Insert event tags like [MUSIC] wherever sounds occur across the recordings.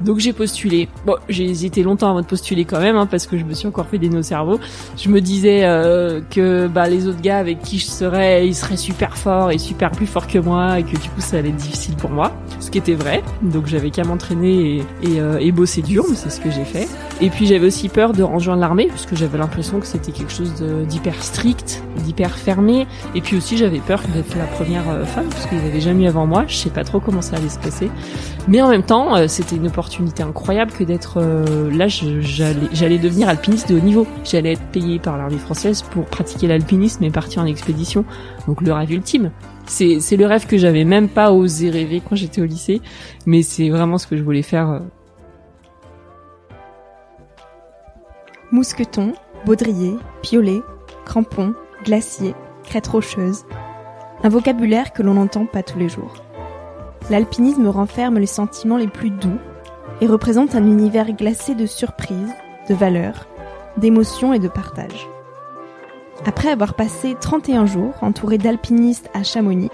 Donc j'ai postulé. Bon, j'ai hésité longtemps avant de postuler quand même, hein, parce que je me suis encore fait des nœuds au cerveau. Je me disais euh, que bah, les autres gars avec qui je serais, ils seraient super forts et super plus forts que moi, et que du coup ça allait être difficile pour moi. Ce qui était vrai. Donc j'avais qu'à m'entraîner et, et, euh, et, bosser dur, mais c'est ce que j'ai fait. Et puis j'avais aussi peur de rejoindre l'armée, puisque j'avais l'impression que c'était quelque chose d'hyper strict, d'hyper fermé. Et puis aussi j'avais peur d'être la première euh, femme, parce qu'ils n'avaient jamais eu avant moi. Je sais pas trop comment ça allait se passer. Mais en même temps, euh, c'était une opportunité opportunité incroyable que d'être euh, là. J'allais devenir alpiniste de haut niveau. J'allais être payé par l'armée française pour pratiquer l'alpinisme et partir en expédition. Donc le rêve ultime. C'est le rêve que j'avais même pas osé rêver quand j'étais au lycée, mais c'est vraiment ce que je voulais faire. Euh. Mousqueton, baudrier, piolet, crampon, glacier, crête rocheuse. Un vocabulaire que l'on n'entend pas tous les jours. L'alpinisme renferme les sentiments les plus doux, et représente un univers glacé de surprises, de valeurs, d'émotions et de partage. Après avoir passé 31 jours entouré d'alpinistes à Chamonix,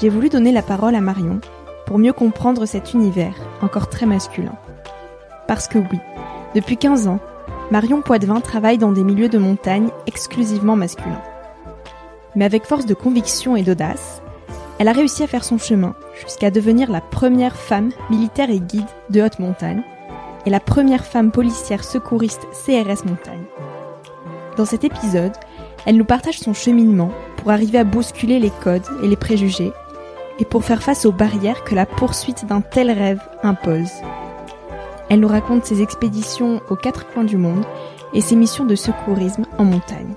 j'ai voulu donner la parole à Marion pour mieux comprendre cet univers encore très masculin. Parce que oui, depuis 15 ans, Marion Poitvin travaille dans des milieux de montagne exclusivement masculins. Mais avec force de conviction et d'audace, elle a réussi à faire son chemin jusqu'à devenir la première femme militaire et guide de haute montagne et la première femme policière secouriste CRS montagne. Dans cet épisode, elle nous partage son cheminement pour arriver à bousculer les codes et les préjugés et pour faire face aux barrières que la poursuite d'un tel rêve impose. Elle nous raconte ses expéditions aux quatre coins du monde et ses missions de secourisme en montagne.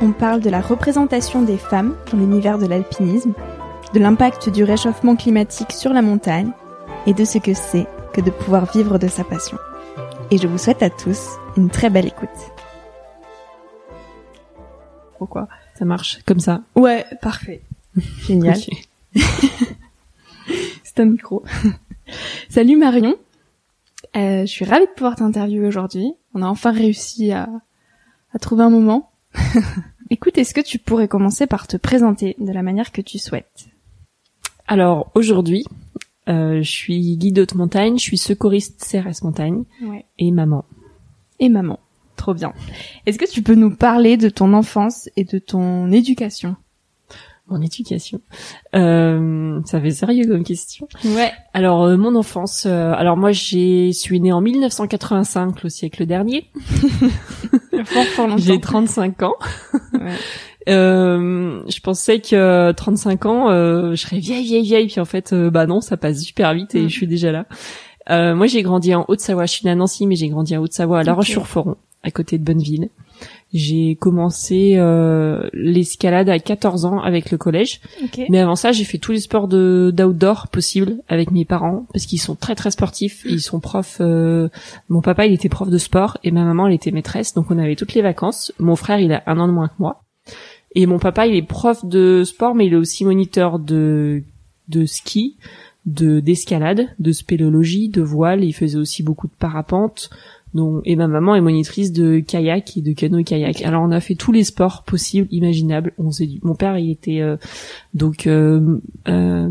On parle de la représentation des femmes dans l'univers de l'alpinisme, de l'impact du réchauffement climatique sur la montagne et de ce que c'est que de pouvoir vivre de sa passion. Et je vous souhaite à tous une très belle écoute. Pourquoi Ça marche comme ça? Ouais, parfait. [LAUGHS] Génial. [LAUGHS] c'est un micro. [LAUGHS] Salut Marion. Euh, je suis ravie de pouvoir t'interviewer aujourd'hui. On a enfin réussi à, à trouver un moment. [LAUGHS] Écoute, est-ce que tu pourrais commencer par te présenter de la manière que tu souhaites? Alors aujourd'hui, euh, je suis guide haute montagne, je suis secouriste CRS montagne et maman. Et maman, trop bien. Est-ce que tu peux nous parler de ton enfance et de ton éducation? Mon éducation. Euh, ça fait sérieux comme question. Ouais. Alors euh, mon enfance. euh, alors moi j'ai suis née en 1985, le siècle dernier. [LAUGHS] Fort, fort longtemps. J'ai 35 ans. Ouais. [LAUGHS] Euh, je pensais que 35 ans, euh, je serais vieille, vieille, vieille. Puis en fait, euh, bah non, ça passe super vite et Mm. je suis déjà là. Euh, moi, j'ai grandi en Haute-Savoie. Je suis née à Nancy, mais j'ai grandi en Haute-Savoie, à La. Roche-sur-Foron, à côté de Bonneville. J'ai commencé euh, l'escalade à 14 ans avec le collège. Ok. Mais avant ça, j'ai fait tous les sports de d'outdoor possibles avec mes parents parce qu'ils sont très très sportifs. Ils sont profs. euh, Mon papa, il était prof de sport et ma maman, elle était maîtresse. Donc on avait toutes les vacances. Mon frère, il a un an de moins que moi. Et mon papa, il est prof de sport, mais il est aussi moniteur de de ski, de d'escalade, de spéléologie, de voile. Il faisait aussi beaucoup de parapente. Donc, et ma maman est monitrice de kayak et de canoë-kayak. Alors on a fait tous les sports possibles, imaginables. On. Mon père, il était euh, donc euh, euh,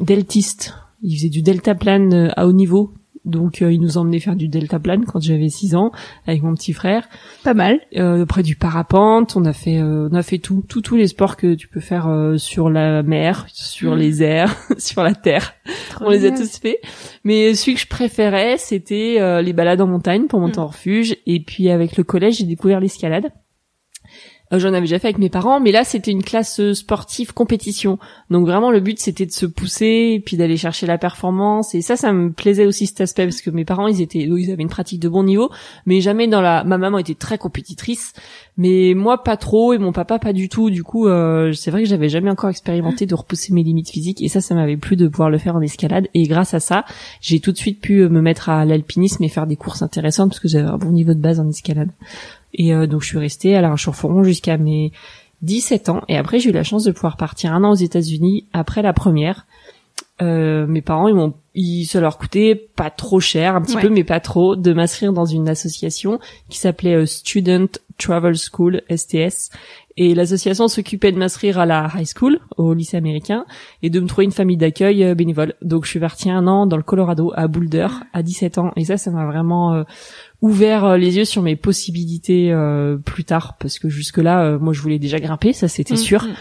deltiste. Il faisait du deltaplane euh, à haut niveau. Donc euh, il nous emmenait faire du deltaplane quand j'avais 6 ans avec mon petit frère. Pas mal. Euh, après du parapente, on a fait euh, on a fait tout, tout tous les sports que tu peux faire euh, sur la mer, sur Mhm. les airs, [LAUGHS] sur la terre. Trop On les a tous fait. Mais celui que je préférais, c'était euh, les balades en montagne pour monter Mm. en refuge. Et puis avec le collège, j'ai découvert l'escalade. Euh, J'en avais déjà fait avec mes parents, mais là c'était une classe euh, sportive compétition. Donc vraiment le but c'était de se pousser puis d'aller chercher la performance. Et ça, ça me plaisait aussi cet aspect parce que mes parents ils étaient, ils avaient une pratique de bon niveau, mais jamais dans la. Ma maman était très compétitrice, mais moi pas trop et mon papa pas du tout. Du coup, euh, c'est vrai que j'avais jamais encore expérimenté de repousser mes limites physiques et ça, ça m'avait plu de pouvoir le faire en escalade. Et grâce à ça, j'ai tout de suite pu euh, me mettre à l'alpinisme et faire des courses intéressantes parce que j'avais un bon niveau de base en escalade. Et euh, donc je suis restée à La Roche-sur-Foron jusqu'à mes 17 ans. Et après j'ai eu la chance de pouvoir partir un an aux États-Unis après la première. Euh, mes parents, ils m'ont, ils, ça leur coûtait pas trop cher, un petit Ouais. peu, mais pas trop, de m'inscrire dans une association qui s'appelait euh, Student Travel School STS. Et l'association s'occupait de m'inscrire à la high school, au lycée américain, et de me trouver une famille d'accueil euh, bénévole. Donc je suis partie un an dans le Colorado, à Boulder, à 17 ans. Et ça, ça m'a vraiment euh, ouvert euh, les yeux sur mes possibilités euh, plus tard, parce que jusque-là, euh, moi, je voulais déjà grimper, ça c'était Mm, sûr. mm.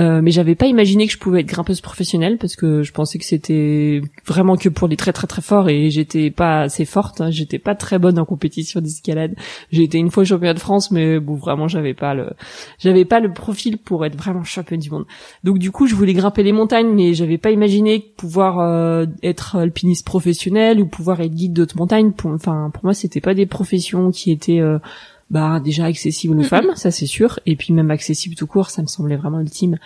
Euh, mais j'avais pas imaginé que je pouvais être grimpeuse professionnelle parce que je pensais que c'était vraiment que pour les très très très forts et j'étais pas assez forte. hein. J'étais pas très bonne en compétition d'escalade. J'ai été une fois championne de France, mais bon vraiment j'avais pas le j'avais pas le profil pour être vraiment championne du monde. Donc du coup je voulais grimper les montagnes, mais j'avais pas imaginé pouvoir euh, être alpiniste professionnel ou pouvoir être guide d'autres montagnes. Pour, enfin pour moi c'était pas des professions qui étaient euh, bah déjà accessible aux Mhm. femmes, ça c'est sûr, et puis même accessible tout court, ça me semblait vraiment ultime.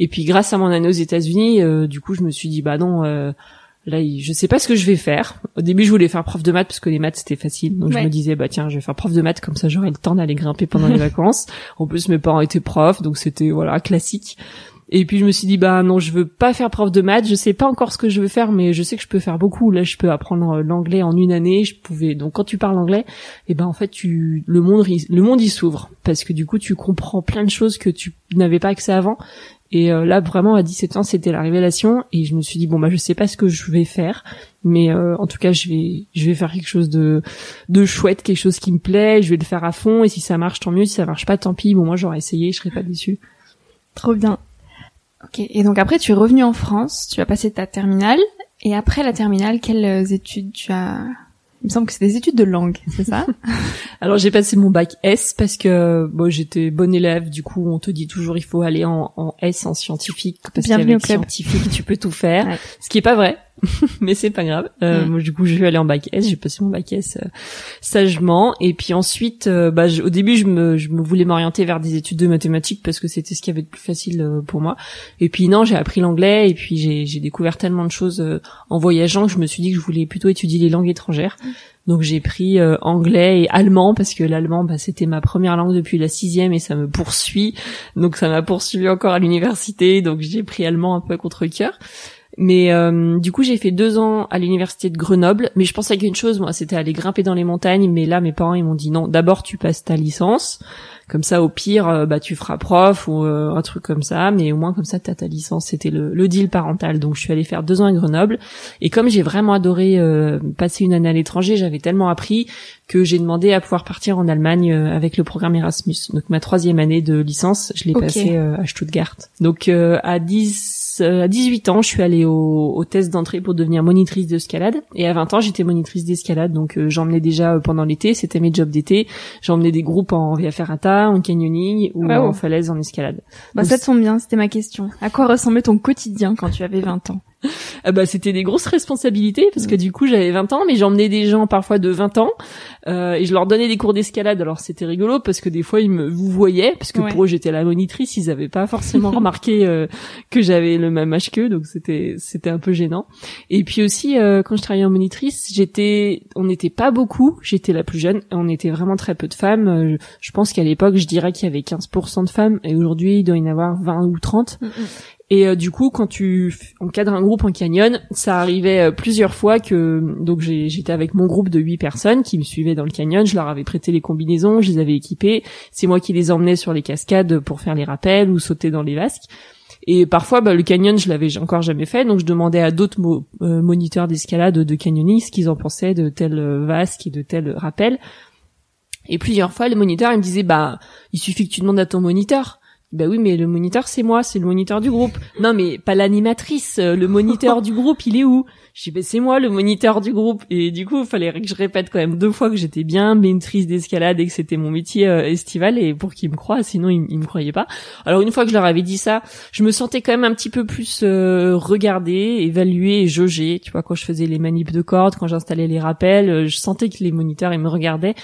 Et puis grâce à mon année aux États-Unis, euh, du coup je me suis dit bah non, euh, là je sais pas ce que je vais faire. Au début je voulais faire prof de maths parce que les maths c'était facile, donc Ouais. je me disais bah tiens je vais faire prof de maths comme ça j'aurai le temps d'aller grimper pendant les [LAUGHS] vacances. En plus mes parents étaient profs, donc c'était voilà classique. Et puis je me suis dit bah non, je veux pas faire prof de maths, je sais pas encore ce que je veux faire mais je sais que je peux faire beaucoup. Là, je peux apprendre euh, l'anglais en une année, je pouvais donc quand tu parles anglais, et ben en fait tu le monde le monde il s'ouvre parce que du coup tu comprends plein de choses que tu n'avais pas accès avant. Et euh, là vraiment à 17 ans, c'était la révélation et je me suis dit bon bah je sais pas ce que je vais faire mais euh, en tout cas je vais je vais faire quelque chose de de chouette, quelque chose qui me plaît, je vais le faire à fond et si ça marche tant mieux, si ça marche pas tant pis. Bon moi j'aurais essayé, je serais pas déçue. Trop bien. Ok. Et donc après, tu es revenu en France, tu as passé ta terminale. Et après la terminale, quelles études tu as? Il me semble que c'est des études de langue, c'est ça? [LAUGHS] Alors j'ai passé mon bac S parce que bon j'étais bonne élève. Du coup on te dit toujours il faut aller en, en S en scientifique parce qu'avec scientifique tu peux tout faire. [LAUGHS] Ouais. Ce qui est pas vrai, [LAUGHS] mais c'est pas grave. Euh, Mm. Moi du coup je vais aller en bac S. J'ai passé mon bac S euh, sagement et puis ensuite euh, bah je- au début je me je me voulais m'orienter vers des études de mathématiques parce que c'était ce qui avait de plus facile euh, pour moi. Et puis non j'ai appris l'anglais et puis j'ai j'ai découvert tellement de choses euh, en voyageant que je me suis dit que je voulais plutôt étudier les langues étrangères. Donc j'ai pris euh, anglais et allemand parce que l'allemand bah, c'était ma première langue depuis la sixième et ça me poursuit. Donc ça m'a poursuivi encore à l'université. Donc j'ai pris allemand un peu contre cœur. Mais euh, du coup, j'ai fait deux ans à l'université de Grenoble. Mais je pensais qu'une chose, moi, c'était aller grimper dans les montagnes. Mais là, mes parents, ils m'ont dit non. D'abord, tu passes ta licence. Comme ça, au pire, euh, bah tu feras prof ou euh, un truc comme ça, mais au moins comme ça, t'as ta licence. C'était le, le, deal parental. Donc je suis allée faire deux ans à Grenoble. Et comme j'ai vraiment adoré euh, passer une année à l'étranger, j'avais tellement appris que j'ai demandé à pouvoir partir en Allemagne avec le programme Erasmus. Donc ma troisième année de licence, je l'ai passée à Stuttgart. Donc à 10 à 18 ans, je suis allée au, au test d'entrée pour devenir monitrice d'escalade. Et à 20 ans, j'étais monitrice d'escalade. Donc j'emmenais déjà pendant l'été, c'était mes jobs d'été. J'emmenais des groupes en Via Ferrata, en canyoning ou en falaise en escalade. Bah, ça te tombe bien, c'était ma question. À quoi ressemblait ton quotidien quand tu avais 20 ans? [LAUGHS] ah bah c'était des grosses responsabilités parce que du coup j'avais 20 ans mais j'emmenais des gens parfois de 20 ans euh, et je leur donnais des cours d'escalade. Alors c'était rigolo parce que des fois ils me vous voyaient parce que pour eux j'étais la monitrice ils avaient pas forcément [LAUGHS] remarqué euh, que j'avais le même âge qu'eux donc c'était c'était un peu gênant. Et puis aussi euh, quand je travaillais en monitrice j'étais on n'était pas beaucoup j'étais la plus jeune on était vraiment très peu de femmes. Euh, je pense qu'à l'époque je dirais qu'il y avait 15% de femmes et aujourd'hui il doit y en avoir 20 ou 30 et euh, du coup, quand tu encadres un groupe en canyon, ça arrivait euh, plusieurs fois que donc j'étais avec mon groupe de huit personnes qui me suivaient dans le canyon. Je leur avais prêté les combinaisons, je les avais équipées. C'est moi qui les emmenais sur les cascades pour faire les rappels ou sauter dans les vasques. Et parfois, bah, le canyon, je l'avais encore jamais fait, donc je demandais à d'autres euh, moniteurs d'escalade de canyoning ce qu'ils en pensaient de tel vasque et de tel rappel. Et plusieurs fois, le moniteur, il me disait, bah, il suffit que tu demandes à ton moniteur. Bah oui, mais le moniteur c'est moi, c'est le moniteur du groupe. Non, mais pas l'animatrice. Euh, le moniteur du groupe, il est où? Je dis bah c'est moi le moniteur du groupe. Et du coup, il fallait que je répète quand même deux fois que j'étais bien maîtrise d'escalade et que c'était mon métier euh, estival et pour qu'ils me croient, sinon ils, me croyaient pas. Alors une fois que je leur avais dit ça, je me sentais quand même un petit peu plus euh, regardée, évaluée et jaugée. Tu vois, quand je faisais les manips de cordes, quand j'installais les rappels, je sentais que les moniteurs ils me regardaient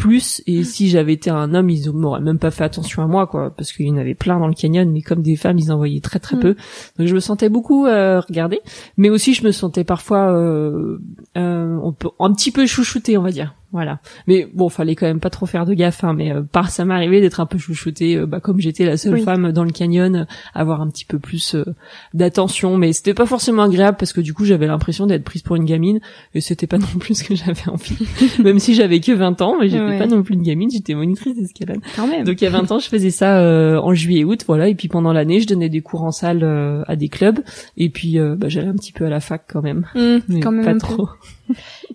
plus et si j'avais été un homme ils m'auraient même pas fait attention à moi quoi parce qu'il y en avait plein dans le canyon mais comme des femmes ils en voyaient très très mm. peu. Donc je me sentais beaucoup euh, regardée mais aussi je me sentais parfois euh, euh, un petit peu chouchoutée on va dire voilà. Mais bon, fallait quand même pas trop faire de gaffe. Hein, mais euh, par ça m'arrivait d'être un peu chouchoutée, euh, bah, comme j'étais la seule femme dans le canyon, avoir un petit peu plus euh, d'attention. Mais c'était pas forcément agréable parce que du coup j'avais l'impression d'être prise pour une gamine et c'était pas [LAUGHS] non plus ce que j'avais envie. [LAUGHS] même si j'avais que 20 ans, mais j'étais pas non plus une gamine, j'étais monitrice d'escalade. Donc il y a 20 ans, je faisais ça en juillet août, voilà. Et puis pendant l'année, je donnais des cours en salle à des clubs. Et puis bah, j'allais un petit peu à la fac quand même, mmh, mais quand même pas trop.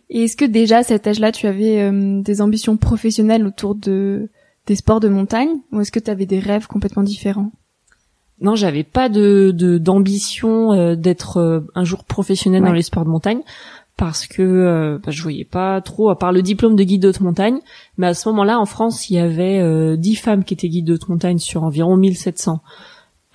Et est-ce que déjà à cet âge-là, tu avais euh, des ambitions professionnelles autour de des sports de montagne, ou est-ce que tu avais des rêves complètement différents? Non, j'avais pas de d'ambition euh, d'être euh, un jour professionnel dans les sports de montagne parce que bah, je voyais pas trop à part le diplôme de guide de haute montagne. Mais à ce moment-là, en France, il y avait 10 femmes qui étaient guides de haute montagne sur environ 1700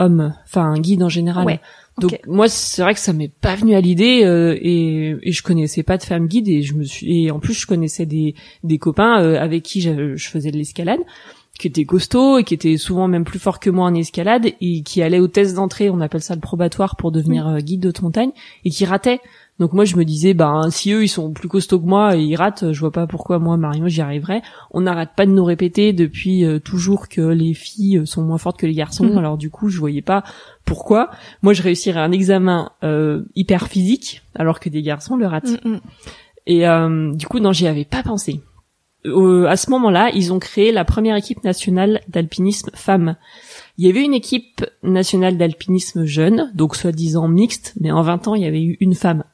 hommes, enfin guides en général. Ouais. Donc moi c'est vrai que ça m'est pas venu à l'idée euh, et, et je connaissais pas de femme guide et je me suis et en plus je connaissais des des copains euh, avec qui je, je faisais de l'escalade qui étaient costauds et qui étaient souvent même plus forts que moi en escalade et qui allaient au test d'entrée, on appelle ça le probatoire pour devenir euh, guide de montagne et qui rataient donc moi je me disais bah si eux ils sont plus costauds que moi et ils ratent, je vois pas pourquoi moi Marion j'y arriverais. On n'arrête pas de nous répéter depuis euh, toujours que les filles euh, sont moins fortes que les garçons. Mhm. Alors du coup je voyais pas pourquoi moi je réussirais un examen euh, hyper physique alors que des garçons le ratent. Mm, mm. Et du coup non j'y avais pas pensé. à ce moment-là ils ont créé la première équipe nationale d'alpinisme femmes. Il y avait une équipe nationale d'alpinisme jeune, donc soi-disant mixte, mais en 20 ans, il y avait eu une femme.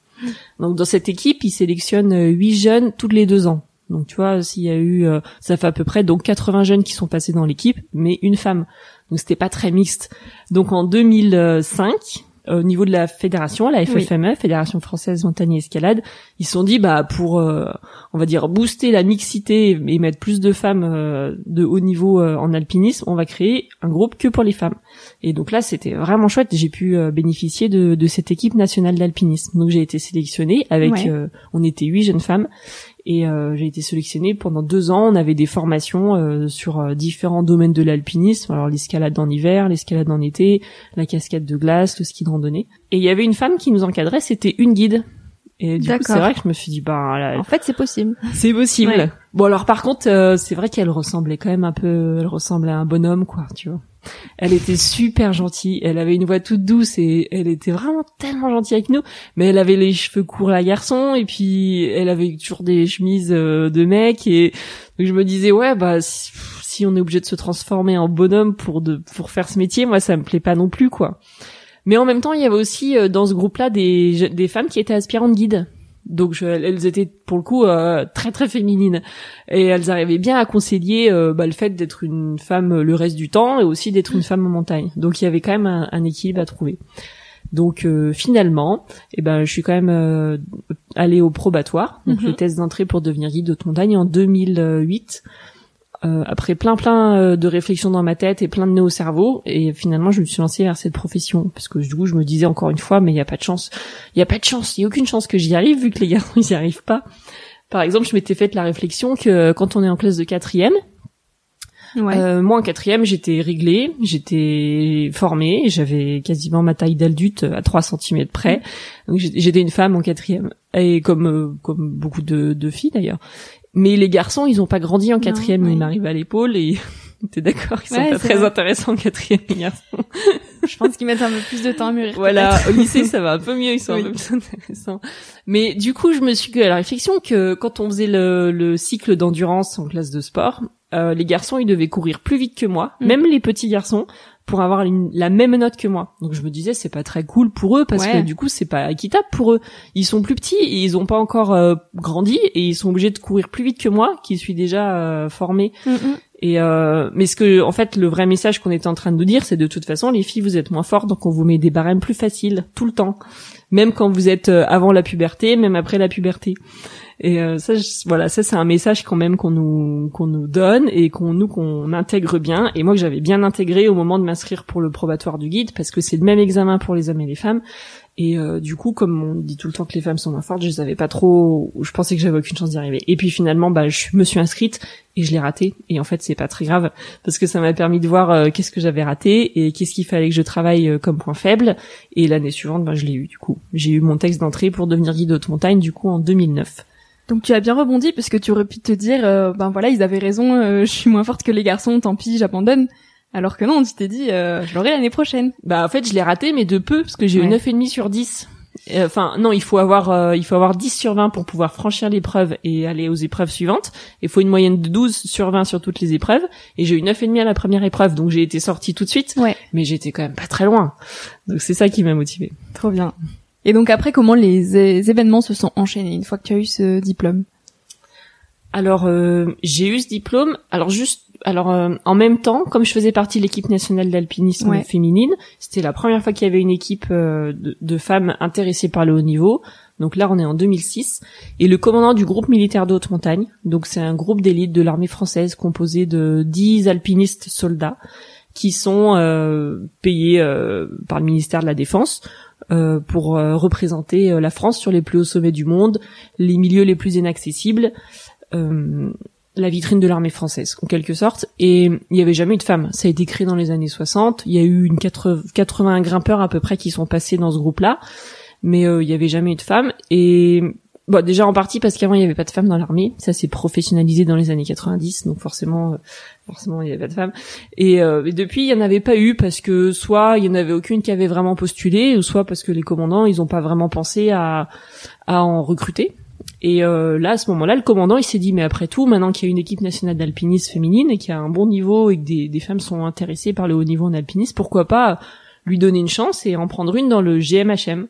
Donc dans cette équipe, ils sélectionnent euh, huit jeunes tous les deux ans. Donc tu vois, s'il y a eu, euh, ça fait à peu près donc 80 jeunes qui sont passés dans l'équipe, mais une femme. Donc c'était pas très mixte. Donc en 2005, au niveau de la fédération, la FFME, Fédération française montagne et escalade, ils se sont dit bah pour euh, on va dire booster la mixité et mettre plus de femmes euh, de haut niveau euh, en alpinisme, on va créer un groupe que pour les femmes. Et donc là, c'était vraiment chouette, j'ai pu bénéficier de, de, cette équipe nationale d'alpinisme. Donc j'ai été sélectionnée avec on était huit jeunes femmes et euh, j'ai été sélectionnée pendant deux ans. On avait des formations euh, sur euh, différents domaines de l'alpinisme. Alors l'escalade en hiver, l'escalade en été, la cascade de glace, le ski de randonnée. Et il y avait une femme qui nous encadrait. C'était une guide. Et du coup, c'est vrai que je me suis dit, bah, en fait, c'est possible. [LAUGHS] C'est possible. Bon, alors par contre, c'est vrai qu'elle ressemblait quand même un peu, elle ressemblait à un bonhomme, quoi, tu vois. Elle était super gentille. Elle avait une voix toute douce et elle était vraiment tellement gentille avec nous. Mais elle avait les cheveux courts la garçon et puis elle avait toujours des chemises euh, de mec et je me disais ouais bah si, on est obligé de se transformer en bonhomme pour de pour faire ce métier, moi ça me plaît pas non plus quoi. Mais en même temps, il y avait aussi euh, dans ce groupe-là des des femmes qui étaient aspirantes guides. Donc elles étaient pour le coup euh, très très féminines et elles arrivaient bien à concilier euh, bah, le fait d'être une femme le reste du temps et aussi d'être une femme en montagne. Donc il y avait quand même un, équilibre à trouver. Donc euh, finalement, eh ben je suis quand même allée au probatoire, donc le mhm. test d'entrée pour devenir guide de montagne en 2008. Euh, après plein plein euh, de réflexions dans ma tête et plein de nœuds au cerveau. Et finalement je me suis lancée vers cette profession. Parce que du coup je me disais encore une fois mais il y a pas de chance. Il y a pas de chance. Il y a aucune chance que j'y arrive vu que les garçons [LAUGHS] ils y arrivent pas. Par exemple je m'étais faite la réflexion que quand on est en classe de quatrième euh, moi en quatrième j'étais réglée j'étais formée j'avais quasiment ma taille d'adulte à 3 cm près. Donc j'étais une femme en quatrième. Et comme comme beaucoup de, de filles d'ailleurs mais les garçons, ils ont pas grandi en quatrième, ils m'arrivent à l'épaule et [LAUGHS] t'es d'accord, ils sont pas très intéressants en quatrième, les garçons. Je pense qu'ils mettent un peu plus de temps à mûrir. Voilà, au lycée, ça va un peu mieux, ils sont un peu plus intéressants. Mais du coup, je me suis que à la réflexion que quand on faisait le, le cycle d'endurance en classe de sport, euh, les garçons, ils devaient courir plus vite que moi, mm. même les petits garçons, pour avoir la même note que moi. Donc je me disais c'est pas très cool pour eux parce que du coup c'est pas équitable pour eux. Ils sont plus petits et ils ont pas encore euh, grandi et ils sont obligés de courir plus vite que moi qui suis déjà euh, formé. Mm, mm. Et euh, mais ce que en fait le vrai message qu'on était en train de nous dire c'est de toute façon les filles vous êtes moins fortes donc on vous met des barèmes plus faciles tout le temps. Même quand vous êtes avant la puberté, même après la puberté. Et euh, ça, voilà, ça c'est un message quand même qu'on nous qu'on nous donne et qu'on nous qu'on intègre bien. Et moi que j'avais bien intégré au moment de m'inscrire pour le probatoire du guide, parce que c'est le même examen pour les hommes et les femmes. Et euh, du coup, comme on dit tout le temps que les femmes sont moins fortes, je savais pas trop. Je pensais que j'avais aucune chance d'y arriver. Et puis finalement, bah, je me suis inscrite et je l'ai raté. Et en fait, c'est pas très grave parce que ça m'a permis de voir euh, qu'est-ce que j'avais raté et qu'est-ce qu'il fallait que je travaille comme point faible. Et l'année suivante, bah, je l'ai eu. Du coup, j'ai eu mon texte d'entrée pour devenir guide haute montagne. Du coup, en 2009. Donc tu as bien rebondi parce que tu aurais pu te dire euh, ben voilà ils avaient raison euh, je suis moins forte que les garçons tant pis j'abandonne alors que non tu t'es dit euh, je l'aurai l'année prochaine. Bah en fait je l'ai raté mais de peu parce que j'ai eu neuf et demi sur 10. Enfin non il faut avoir il faut avoir 10 sur 20 pour pouvoir franchir l'épreuve et aller aux épreuves suivantes. Il faut une moyenne de 12 sur 20 sur toutes les épreuves et j'ai eu neuf et demi à la première épreuve donc j'ai été sortie tout de suite. Ouais. Mais j'étais quand même pas très loin. Donc c'est ça qui m'a motivée. Trop bien. Et donc après, comment les événements se sont enchaînés une fois que tu as eu ce diplôme? Alors euh, j'ai eu ce diplôme. Alors juste, alors euh, en même temps, comme je faisais partie de l'équipe nationale d'alpinisme féminine, c'était la première fois qu'il y avait une équipe euh, de, femmes intéressées par le haut niveau. Donc là, on est en 2006. Et le commandant du groupe militaire de haute montagne, donc c'est un groupe d'élite de l'armée française composé de 10 alpinistes soldats qui sont payés par le ministère de la Défense euh, pour euh, représenter euh, la France sur les plus hauts sommets du monde, les milieux les plus inaccessibles, la vitrine de l'armée française en quelque sorte. Et il n'y avait jamais eu de femmes. Ça a été créé dans les années 60. Il y a eu une 80 grimpeurs à peu près qui sont passés dans ce groupe-là, mais il n'y avait jamais eu de femmes. Et Bon, déjà en partie parce qu'avant il n'y avait pas de femmes dans l'armée, ça s'est professionnalisé dans les années 90, donc forcément, euh, forcément il n'y avait pas de femmes. Et, euh, depuis il n'y en avait pas eu parce que soit il n'y en avait aucune qui avait vraiment postulé, ou soit parce que les commandants ils n'ont pas vraiment pensé à, à en recruter. Et euh, là à ce moment-là, le commandant il s'est dit mais après tout, maintenant qu'il y a une équipe nationale d'alpinisme féminine et qu'il y a un bon niveau et que des, des femmes sont intéressées par le haut niveau en alpinisme, pourquoi pas lui donner une chance et en prendre une dans le GMHM.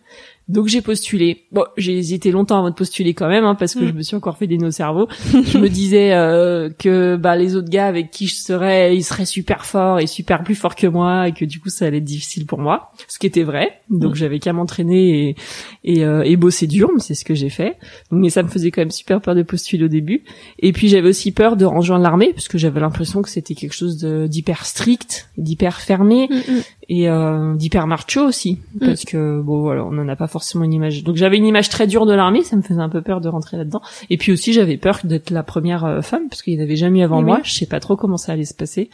Donc j'ai postulé. Bon, j'ai hésité longtemps avant de postuler quand même, hein, parce que mm. je me suis encore fait des nœuds au cerveau. [LAUGHS] je me disais euh, que bah les autres gars avec qui je serais, ils seraient super forts et super plus forts que moi, et que du coup ça allait être difficile pour moi. Ce qui était vrai. Donc mm. j'avais qu'à m'entraîner et et, euh, et bosser dur, mais c'est ce que j'ai fait. Donc mais ça me faisait quand même super peur de postuler au début. Et puis j'avais aussi peur de rejoindre l'armée, parce que j'avais l'impression que c'était quelque chose d'hyper strict, d'hyper fermé mm, et euh, d'hyper macho aussi, parce que bon voilà, on en a pas forcément une image. Donc j'avais une image très dure de l'armée, ça me faisait un peu peur de rentrer là-dedans. Et puis aussi j'avais peur d'être la première euh, femme parce qu'il n'y avait jamais eu avant moi. Je sais pas trop comment ça allait se passer,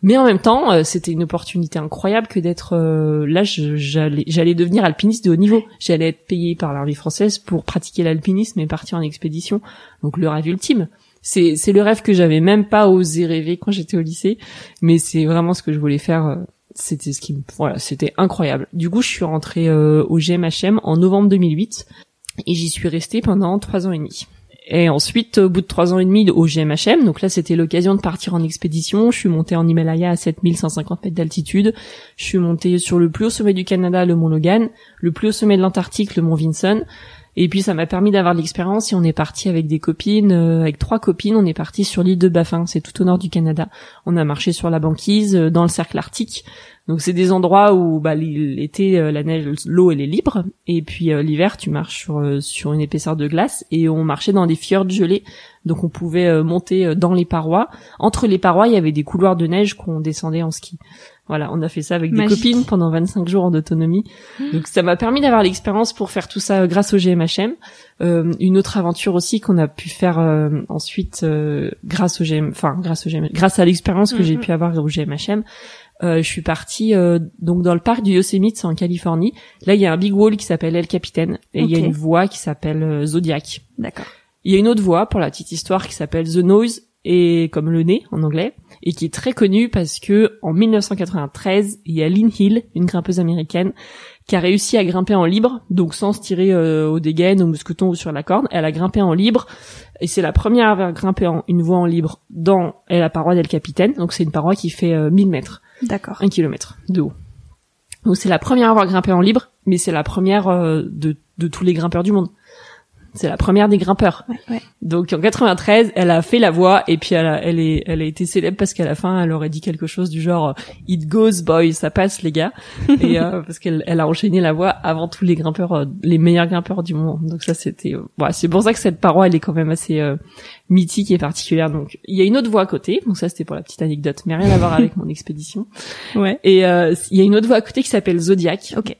mais en même temps euh, c'était une opportunité incroyable que d'être euh, là. J'allais j'allais devenir alpiniste de haut niveau. J'allais être payée par l'armée française pour pratiquer l'alpinisme et partir en expédition. Donc le rêve ultime c'est c'est le rêve que j'avais même pas osé rêver quand j'étais au lycée, mais c'est vraiment ce que je voulais faire. C'était ce qui me voilà, c'était incroyable. Du coup, je suis rentrée euh, au GMHM en novembre 2008 et j'y suis restée pendant trois ans et demi. Et ensuite, au bout de trois ans et demi au GMHM, donc là c'était l'occasion de partir en expédition. Je suis montée en Himalaya à 7150 mètres d'altitude. Je suis montée sur le plus haut sommet du Canada, le mont Logan, le plus haut sommet de l'Antarctique, le mont Vinson. Et puis ça m'a permis d'avoir l'expérience et on est parti avec des copines, euh, avec trois copines, on est parti sur l'île de Baffin, c'est tout au nord du Canada. On a marché sur la banquise, euh, dans le cercle arctique. Donc c'est des endroits où bah, l'été euh, la neige, l'eau elle est libre et puis euh, l'hiver tu marches sur sur une épaisseur de glace et on marchait dans des fjords gelés. Donc on pouvait monter dans les parois. Entre les parois, il y avait des couloirs de neige qu'on descendait en ski. Voilà, on a fait ça avec des copines pendant 25 jours en autonomie. Donc ça m'a permis d'avoir l'expérience pour faire tout ça euh, grâce au GMHM. Euh, une autre aventure aussi qu'on a pu faire euh, ensuite euh, grâce au GM, enfin grâce au GM, grâce à l'expérience que j'ai Mhm. pu avoir au GMHM. Euh, je suis partie euh, donc dans le parc du Yosemite en Californie. Là, il y a un big wall qui s'appelle El Capitan et il y a une voie qui s'appelle Zodiac. D'accord. Il y a une autre voie pour la petite histoire qui s'appelle The Noise et comme le nez en anglais et qui est très connue parce que en 1993 il y a Lynn Hill, une grimpeuse américaine, qui a réussi à grimper en libre, donc sans se tirer euh, au dégaine, au mousqueton ou sur la corde. Elle a grimpé en libre et c'est la première à avoir grimpé en une voie en libre dans et la paroi d'El Capitan. Donc c'est une paroi qui fait euh, 1000 mètres, D'accord. 1 kilomètre de haut. Donc c'est la première à avoir grimpé en libre, mais c'est la première euh, de, de tous les grimpeurs du monde. C'est la première des grimpeurs. Ouais, ouais. Donc en 93, elle a fait la voix et puis elle a, elle est, elle a été célèbre parce qu'à la fin, elle aurait dit quelque chose du genre "It goes, boys, ça passe les gars", et euh, [LAUGHS] parce qu'elle, elle a enchaîné la voix avant tous les grimpeurs, euh, les meilleurs grimpeurs du monde. Donc ça, c'était, euh, voilà, c'est pour ça que cette paroi, elle est quand même assez euh, mythique et particulière. Donc il y a une autre voie à côté. Donc ça, c'était pour la petite anecdote, mais rien à voir avec mon [LAUGHS] expédition. Ouais. Et euh, il y a une autre voie à côté qui s'appelle Zodiac. Ok.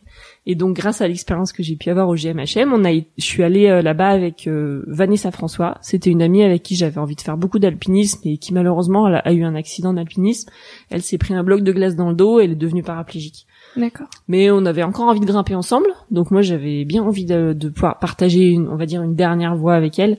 Et donc grâce à l'expérience que j'ai pu avoir au GMHM, on a, je suis allée euh, là-bas avec euh, Vanessa François. C'était une amie avec qui j'avais envie de faire beaucoup d'alpinisme et qui malheureusement elle a, a eu un accident d'alpinisme. Elle s'est pris un bloc de glace dans le dos et elle est devenue paraplégique. D'accord. Mais on avait encore envie de grimper ensemble, donc moi j'avais bien envie de, de pouvoir partager une, on va dire une dernière voie avec elle,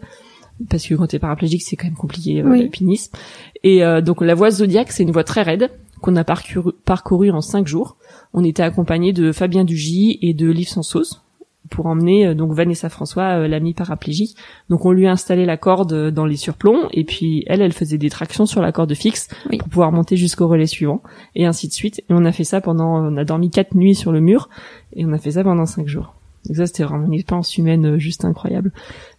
parce que quand t'es paraplégique c'est quand même compliqué euh, Oui. l'alpinisme. Et euh, donc la voie Zodiac c'est une voie très raide qu'on a parcouru, parcouru en cinq jours. On était accompagné de Fabien Dugy et de Liv Sansos pour emmener euh, donc Vanessa François, euh, l'amie paraplégique. Donc on lui a installé la corde euh, dans les surplombs et puis elle, elle faisait des tractions sur la corde fixe Oui. pour pouvoir monter jusqu'au relais suivant et ainsi de suite. Et on a fait ça pendant, on a dormi quatre nuits sur le mur et on a fait ça pendant cinq jours. Donc ça c'était vraiment une expérience humaine juste incroyable.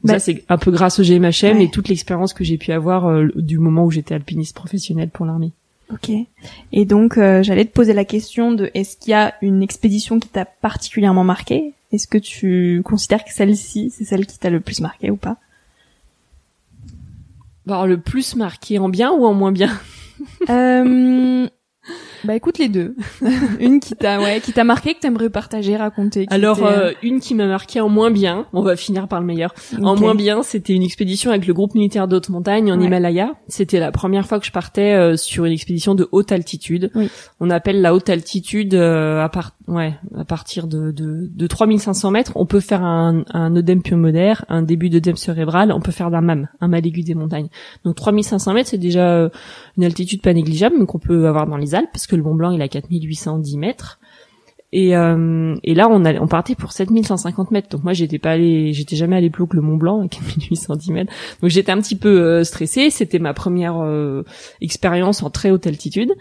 Bah- ça c'est un peu grâce au GMHM Ouais. et toute l'expérience que j'ai pu avoir euh, du moment où j'étais alpiniste professionnel pour l'armée. Ok. Et donc, euh, j'allais te poser la question de est-ce qu'il y a une expédition qui t'a particulièrement marqué? Est-ce que tu considères que celle-ci, c'est celle qui t'a le plus marqué ou pas? Alors, le plus marqué en bien ou en moins bien? Euh... Bah écoute les deux. [LAUGHS] une qui t'a ouais, qui t'a marqué que t'aimerais partager, raconter. Alors euh, une qui m'a marqué en moins bien, on va finir par le meilleur. En moins bien, c'était une expédition avec le groupe militaire d'haute montagne en Ouais. Himalaya. C'était la première fois que je partais euh, sur une expédition de haute altitude. Oui. On appelle la haute altitude euh, à, part, ouais, à partir de, de, de 3500 mètres. On peut faire un, un œdème pulmonaire, un début d'œdème cérébral. On peut faire d'un MAM, un mal aigu des montagnes. Donc 3500 mètres, c'est déjà euh, une altitude pas négligeable, mais qu'on peut avoir dans les Alpes, parce que le Mont Blanc, il a 4810 mètres. Et, euh, et là, on, allait, on partait pour 7150 mètres. Donc moi, j'étais pas allé, j'étais jamais allé plus haut que le Mont Blanc, [LAUGHS] à 4810 mètres. Donc j'étais un petit peu euh, stressée. C'était ma première euh, expérience en très haute altitude.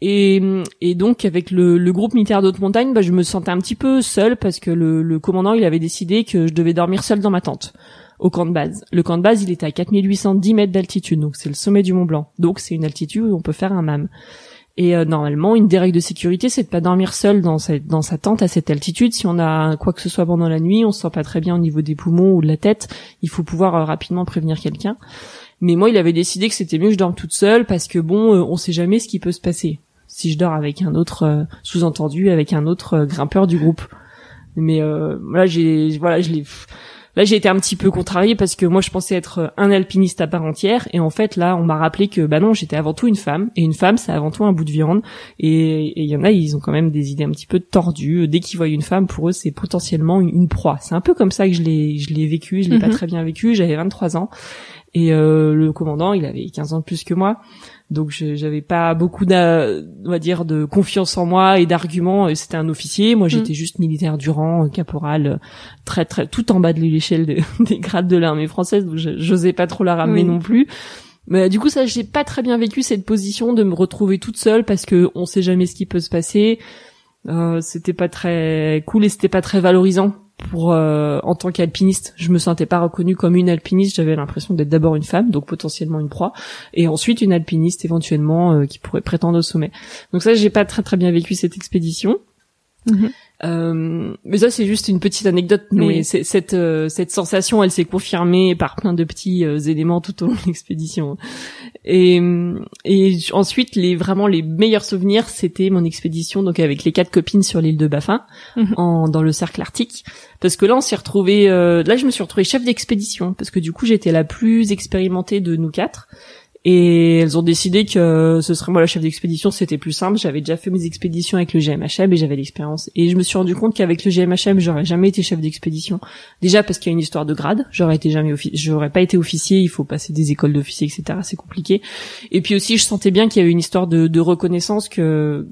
Et, et donc avec le, le groupe militaire d'haute montagne, bah, je me sentais un petit peu seule parce que le, le commandant, il avait décidé que je devais dormir seule dans ma tente au camp de base. Le camp de base, il était à 4810 mètres d'altitude, donc c'est le sommet du Mont Blanc. Donc c'est une altitude où on peut faire un MAM. Et euh, normalement, une des règles de sécurité, c'est de pas dormir seul dans sa, tente à cette altitude. Si on a quoi que ce soit pendant la nuit, on se sent pas très bien au niveau des poumons ou de la tête, il faut pouvoir euh, rapidement prévenir quelqu'un. Mais moi, il avait décidé que c'était mieux que je dorme toute seule parce que bon, euh, on sait jamais ce qui peut se passer si je dors avec un autre, euh, sous-entendu avec un autre euh, grimpeur du groupe. Mais voilà, j'ai, voilà, je l'ai. Là, j'ai été un petit peu contrariée parce que moi, je pensais être un alpiniste à part entière, et en fait, là, on m'a rappelé que bah non, j'étais avant tout une femme, et une femme, c'est avant tout un bout de viande. Et il y en a, ils ont quand même des idées un petit peu tordues. Dès qu'ils voient une femme, pour eux, c'est potentiellement une, proie. C'est un peu comme ça que je l'ai, je l'ai vécu. Je l'ai pas Mhm. très bien vécu. J'avais 23 ans, et euh, le commandant, il avait 15 ans de plus que moi. Donc j'avais pas beaucoup on va dire de confiance en moi et d'arguments. C'était un officier, moi j'étais juste militaire du rang, euh, caporal, euh, très très tout en bas de l'échelle des, [LAUGHS] des grades de l'armée française. Donc j'osais pas trop la ramener Oui. non plus. Mais du coup ça j'ai pas très bien vécu cette position de me retrouver toute seule parce que on sait jamais ce qui peut se passer. Euh, c'était pas très cool et c'était pas très valorisant pour euh, en tant qu'alpiniste. Je me sentais pas reconnue comme une alpiniste. J'avais l'impression d'être d'abord une femme, donc potentiellement une proie, et ensuite une alpiniste éventuellement euh, qui pourrait prétendre au sommet. Donc ça, j'ai pas très très bien vécu cette expédition. Mhm. Euh, mais ça c'est juste une petite anecdote, mais Oui. cette euh, cette sensation, elle s'est confirmée par plein de petits euh, éléments tout au long de l'expédition. Et et ensuite les vraiment les meilleurs souvenirs, c'était mon expédition donc avec les quatre copines sur l'île de Baffin, Mhm. en dans le cercle arctique, parce que là on s'est retrouvé, là je me suis retrouvée chef d'expédition parce que du coup j'étais la plus expérimentée de nous quatre. Et elles ont décidé que ce serait moi la chef d'expédition, c'était plus simple. J'avais déjà fait mes expéditions avec le GMHM et j'avais l'expérience. Et je me suis rendu compte qu'avec le GMHM, j'aurais jamais été chef d'expédition. Déjà parce qu'il y a une histoire de grade. J'aurais été jamais j'aurais pas été officier. Il faut passer des écoles d'officiers, etc. C'est compliqué. Et puis aussi, je sentais bien qu'il y avait une histoire de, de reconnaissance que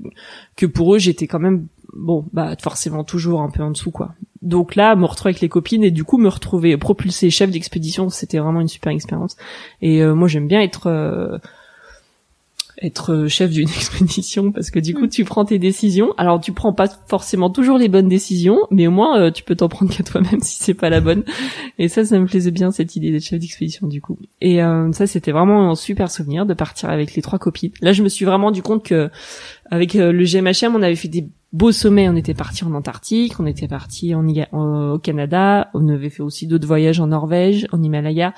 que pour eux, j'étais quand même bon, bah forcément toujours un peu en dessous, quoi. Donc là, me retrouver avec les copines et du coup me retrouver propulsé chef d'expédition, c'était vraiment une super expérience. Et euh, moi, j'aime bien être euh, être chef d'une [LAUGHS] expédition parce que du coup tu prends tes décisions. Alors tu prends pas forcément toujours les bonnes décisions, mais au moins euh, tu peux t'en prendre qu'à toi-même [LAUGHS] si c'est pas la bonne. Et ça, ça me plaisait bien cette idée d'être chef d'expédition du coup. Et euh, ça, c'était vraiment un super souvenir de partir avec les trois copines. Là, je me suis vraiment rendu compte que avec euh, le GMHM, on avait fait des beaux sommets. On était parti en Antarctique, on était parti en- au Canada, on avait fait aussi d'autres voyages en Norvège, en Himalaya.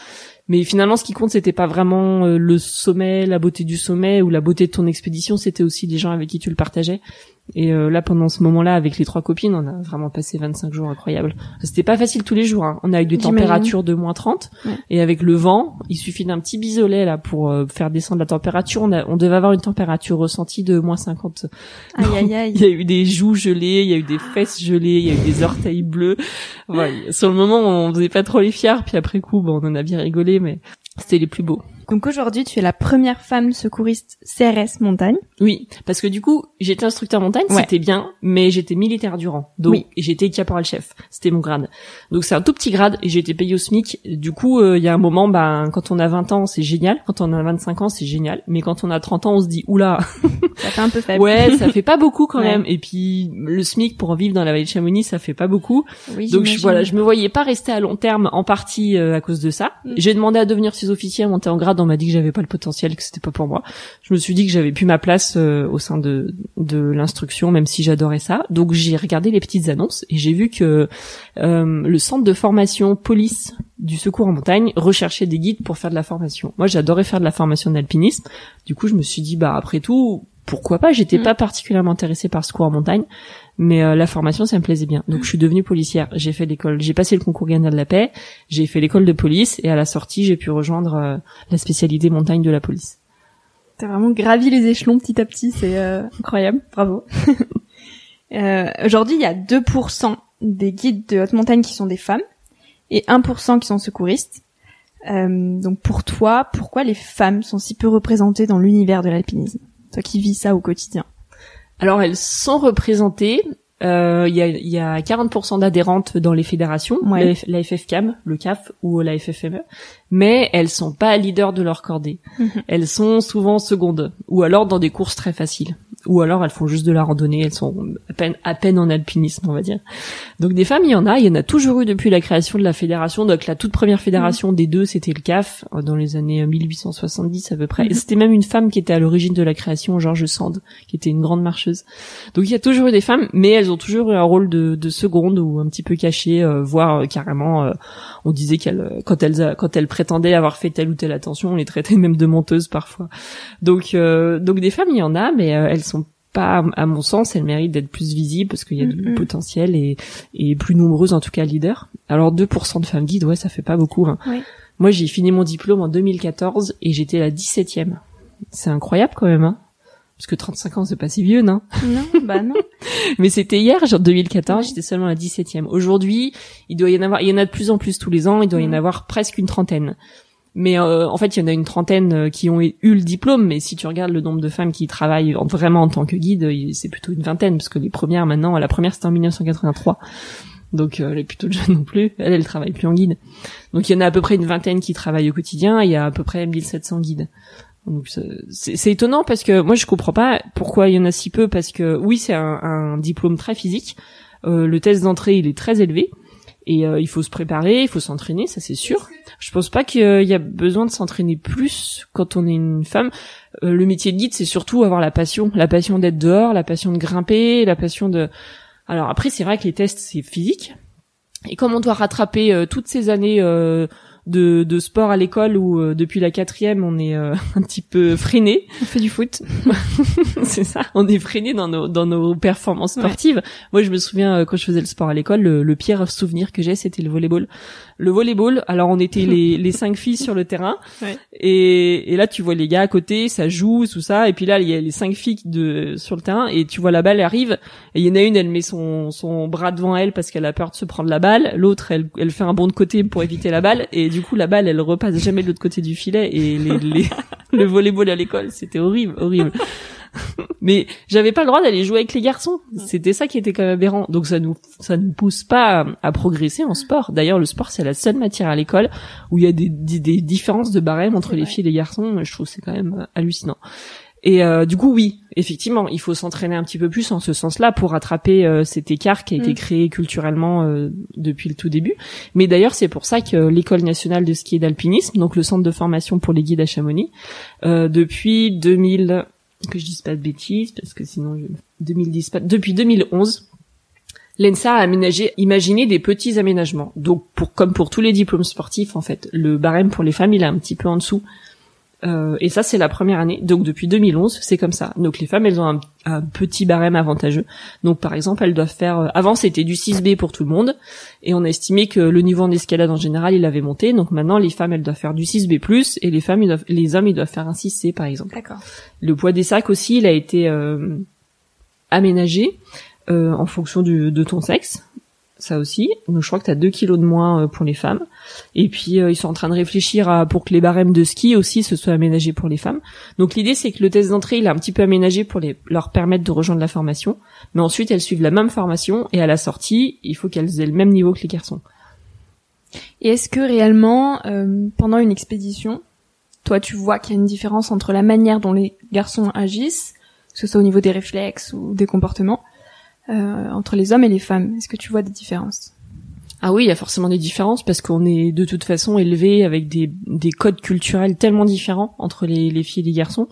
Mais finalement, ce qui compte, c'était pas vraiment euh, le sommet, la beauté du sommet ou la beauté de ton expédition, c'était aussi les gens avec qui tu le partageais. Et euh, là, pendant ce moment-là, avec les trois copines, on a vraiment passé 25 jours incroyables. C'était pas facile tous les jours. hein. On a eu des températures de moins 30. Ouais. Et avec le vent, il suffit d'un petit biselet là pour euh, faire descendre la température. On, a, on devait avoir une température ressentie de moins 50. Aïe aïe [LAUGHS] Il y aïe. a eu des joues gelées, il y a eu des fesses gelées, il y a eu des orteils bleus. Ouais, sur le moment, on faisait pas trop les fiers, puis après coup, bon, on en a bien rigolé, mais c'était les plus beaux. Donc aujourd'hui, tu es la première femme secouriste CRS montagne. Oui, parce que du coup, j'étais instructeur montagne, Ouais. c'était bien, mais j'étais militaire du rang. Donc, Oui. j'étais caporal chef. C'était mon grade. Donc c'est un tout petit grade et j'ai été payé au SMIC. Du coup, euh, il y a un moment, ben, quand on a 20 ans, c'est génial. Quand on a 25 ans, c'est génial. Mais quand on a 30 ans, on se dit, oula, [LAUGHS] Ça fait un peu faible. ouais, ça fait pas beaucoup quand Ouais. même. Et puis, le SMIC pour vivre dans la vallée de Chamonix, ça fait pas beaucoup. Oui, Donc je, voilà, je me voyais pas rester à long terme en partie euh, à cause de ça. Mm. J'ai demandé à devenir sous-officier, monter en grade, on m'a dit que j'avais pas le potentiel, que c'était pas pour moi. Je me suis dit que j'avais plus ma place euh, au sein de de l'instruction, même si j'adorais ça. Donc j'ai regardé les petites annonces et j'ai vu que euh, le centre de formation police du secours en montagne recherchait des guides pour faire de la formation. Moi, j'adorais faire de la formation d'alpinisme. Du coup, je me suis dit bah après tout, pourquoi pas? J'étais Mm. pas particulièrement intéressée par secours en montagne. Mais euh, la formation, ça me plaisait bien. Donc je suis devenue policière. J'ai fait l'école, j'ai passé le concours gardien de la paix, j'ai fait l'école de police et à la sortie, j'ai pu rejoindre euh, la spécialité montagne de la police. T'as vraiment gravi les échelons petit à petit, c'est euh, incroyable, bravo. [LAUGHS] Euh, Aujourd'hui, il y a 2% des guides de haute montagne qui sont des femmes et 1% qui sont secouristes. Euh, donc pour toi, pourquoi les femmes sont si peu représentées dans l'univers de l'alpinisme? Toi qui vis ça au quotidien. Alors elles sont représentées. euh, Il y, a, y a 40% d'adhérentes dans les fédérations, Ouais. la, F- la FFCAM, le CAF ou la FFME, mais elles sont pas leaders de leur cordée. Mhm. Elles sont souvent secondes, ou alors dans des courses très faciles, ou alors elles font juste de la randonnée. Elles sont à peine, à peine en alpinisme, on va dire. Donc des femmes, il y en a. Il y en a toujours eu depuis la création de la fédération. Donc la toute première fédération des deux, c'était le CAF euh, dans les années 1870 à peu près. Et Mhm. c'était même une femme qui était à l'origine de la création, Georges Sand, qui était une grande marcheuse. Donc il y a toujours eu des femmes, mais elles ont toujours eu un rôle de, de seconde ou un petit peu caché, euh, voire euh, carrément, euh, on disait qu'elles, euh, quand elles, quand elles prétendaient avoir fait telle ou telle attention, on les traitait même de menteuses parfois. Donc, euh, donc des femmes, il y en a, mais euh, elles sont pas, à mon sens, elle mérite d'être plus visible parce qu'il y a du Mm, mm. potentiel et, et plus nombreuses en tout cas leaders. Alors 2% de femmes guides, ouais, ça fait pas beaucoup. Hein. Oui. Moi, j'ai fini mon diplôme en 2014 et j'étais la 17e. C'est incroyable quand même, hein. Parce que 35 ans, c'est pas si vieux, non? Non, bah non. [LAUGHS] Mais c'était hier, genre 2014, Ouais. j'étais seulement la 17e. Aujourd'hui, il doit y en avoir, il y en a de plus en plus tous les ans, il doit y en Mhm. avoir presque une trentaine. Mais euh, en fait, il y en a une trentaine euh, qui ont eu le diplôme, mais si tu regardes le nombre de femmes qui travaillent en- vraiment en tant que guide, il- c'est plutôt une vingtaine, parce que les premières maintenant, la première c'était en 1983. Donc euh, elle est plutôt [LAUGHS] jeune non plus, elle, elle travaille plus en guide. Donc il y en a à peu près une vingtaine qui travaillent au quotidien, il y a à peu près 1700 guides. Donc c'est- étonnant parce que moi je comprends pas pourquoi il y en a si peu parce que oui c'est un, un diplôme très physique, Euh, le test d'entrée il est très élevé et euh, il faut se préparer, il faut s'entraîner, ça c'est sûr. Je pense pas qu'il y a besoin de s'entraîner plus quand on est une femme. Euh, le métier de guide c'est surtout avoir la passion, la passion d'être dehors, la passion de grimper, la passion de. Alors après c'est vrai que les tests c'est physique et comme on doit rattraper euh, toutes ces années euh, de, de sport à l'école où euh, depuis la quatrième on est euh, [LAUGHS] un petit peu freiné. On fait du foot. [LAUGHS] c'est ça. On est freiné dans nos dans nos performances Ouais. sportives. Moi, je me souviens euh, quand je faisais le sport à l'école, le, le pire souvenir que j'ai, c'était le volleyball. Le volleyball. Alors, on était les [LAUGHS] les cinq filles sur le terrain, Ouais. et et là, tu vois les gars à côté, ça joue, tout ça, et puis là, il y a les cinq filles de sur le terrain, et tu vois la balle arrive, et il y en a une, elle met son son bras devant elle parce qu'elle a peur de se prendre la balle. L'autre, elle elle fait un bond de côté pour éviter la balle, et du coup, la balle, elle repasse jamais de l'autre côté du filet, et les, [LAUGHS] les le volleyball à l'école, c'était horrible, horrible. Mais j'avais pas le droit d'aller jouer avec les garçons. C'était ça qui était quand même aberrant. Donc ça nous ça nous pousse pas à, progresser en sport. D'ailleurs, le sport c'est la seule matière à l'école où il y a des, des, des différences de barème entre les filles et les garçons. Je trouve que c'est quand même euh, hallucinant. Et euh, du coup, oui, effectivement, il faut s'entraîner un petit peu plus en ce sens-là pour rattraper euh, cet écart qui a été Mm. créé culturellement euh, depuis le tout début. Mais d'ailleurs, c'est pour ça que l'école nationale de ski et d'alpinisme, donc le centre de formation pour les guides à Chamonix, euh, depuis 2000, que je dise pas de bêtises, parce que sinon, je, 2010, pas, depuis 2011, l'ENSA a aménagé, imaginé des petits aménagements. Donc, pour, comme pour tous les diplômes sportifs, en fait, le barème pour les femmes, il est un petit peu en dessous. Euh, et ça, c'est la première année. Donc, depuis 2011, c'est comme ça. Donc, les femmes, elles ont un, un petit barème avantageux. Donc, par exemple, elles doivent faire... euh, avant, c'était du 6B pour tout le monde. Et on a estimé que le niveau en escalade, en général, il avait monté. Donc, maintenant, les femmes, elles doivent faire du 6B+, et les femmes, ils doivent, les hommes, ils doivent faire un 6C, par exemple. D'accord. Le poids des sacs aussi, il a été euh, aménagé euh, en fonction du, de ton sexe. Ça aussi. Donc, je crois que tu as 2 kilos de moins euh, pour les femmes. Et puis, euh, ils sont en train de réfléchir à, pour que les barèmes de ski aussi se soient aménagés pour les femmes. Donc, l'idée, c'est que le test d'entrée, il est un petit peu aménagé pour les, leur permettre de rejoindre la formation. Mais ensuite, elles suivent la même formation. Et à la sortie, il faut qu'elles aient le même niveau que les garçons. Et est-ce que réellement, euh, pendant une expédition, toi tu vois qu'il y a une différence entre la manière dont les garçons agissent, que ce soit au niveau des réflexes ou des comportements, euh, entre les hommes et les femmes. Est-ce que tu vois des différences? Ah oui, il y a forcément des différences parce qu'on est de toute façon élevé avec des, des codes culturels tellement différents entre les, les filles et les garçons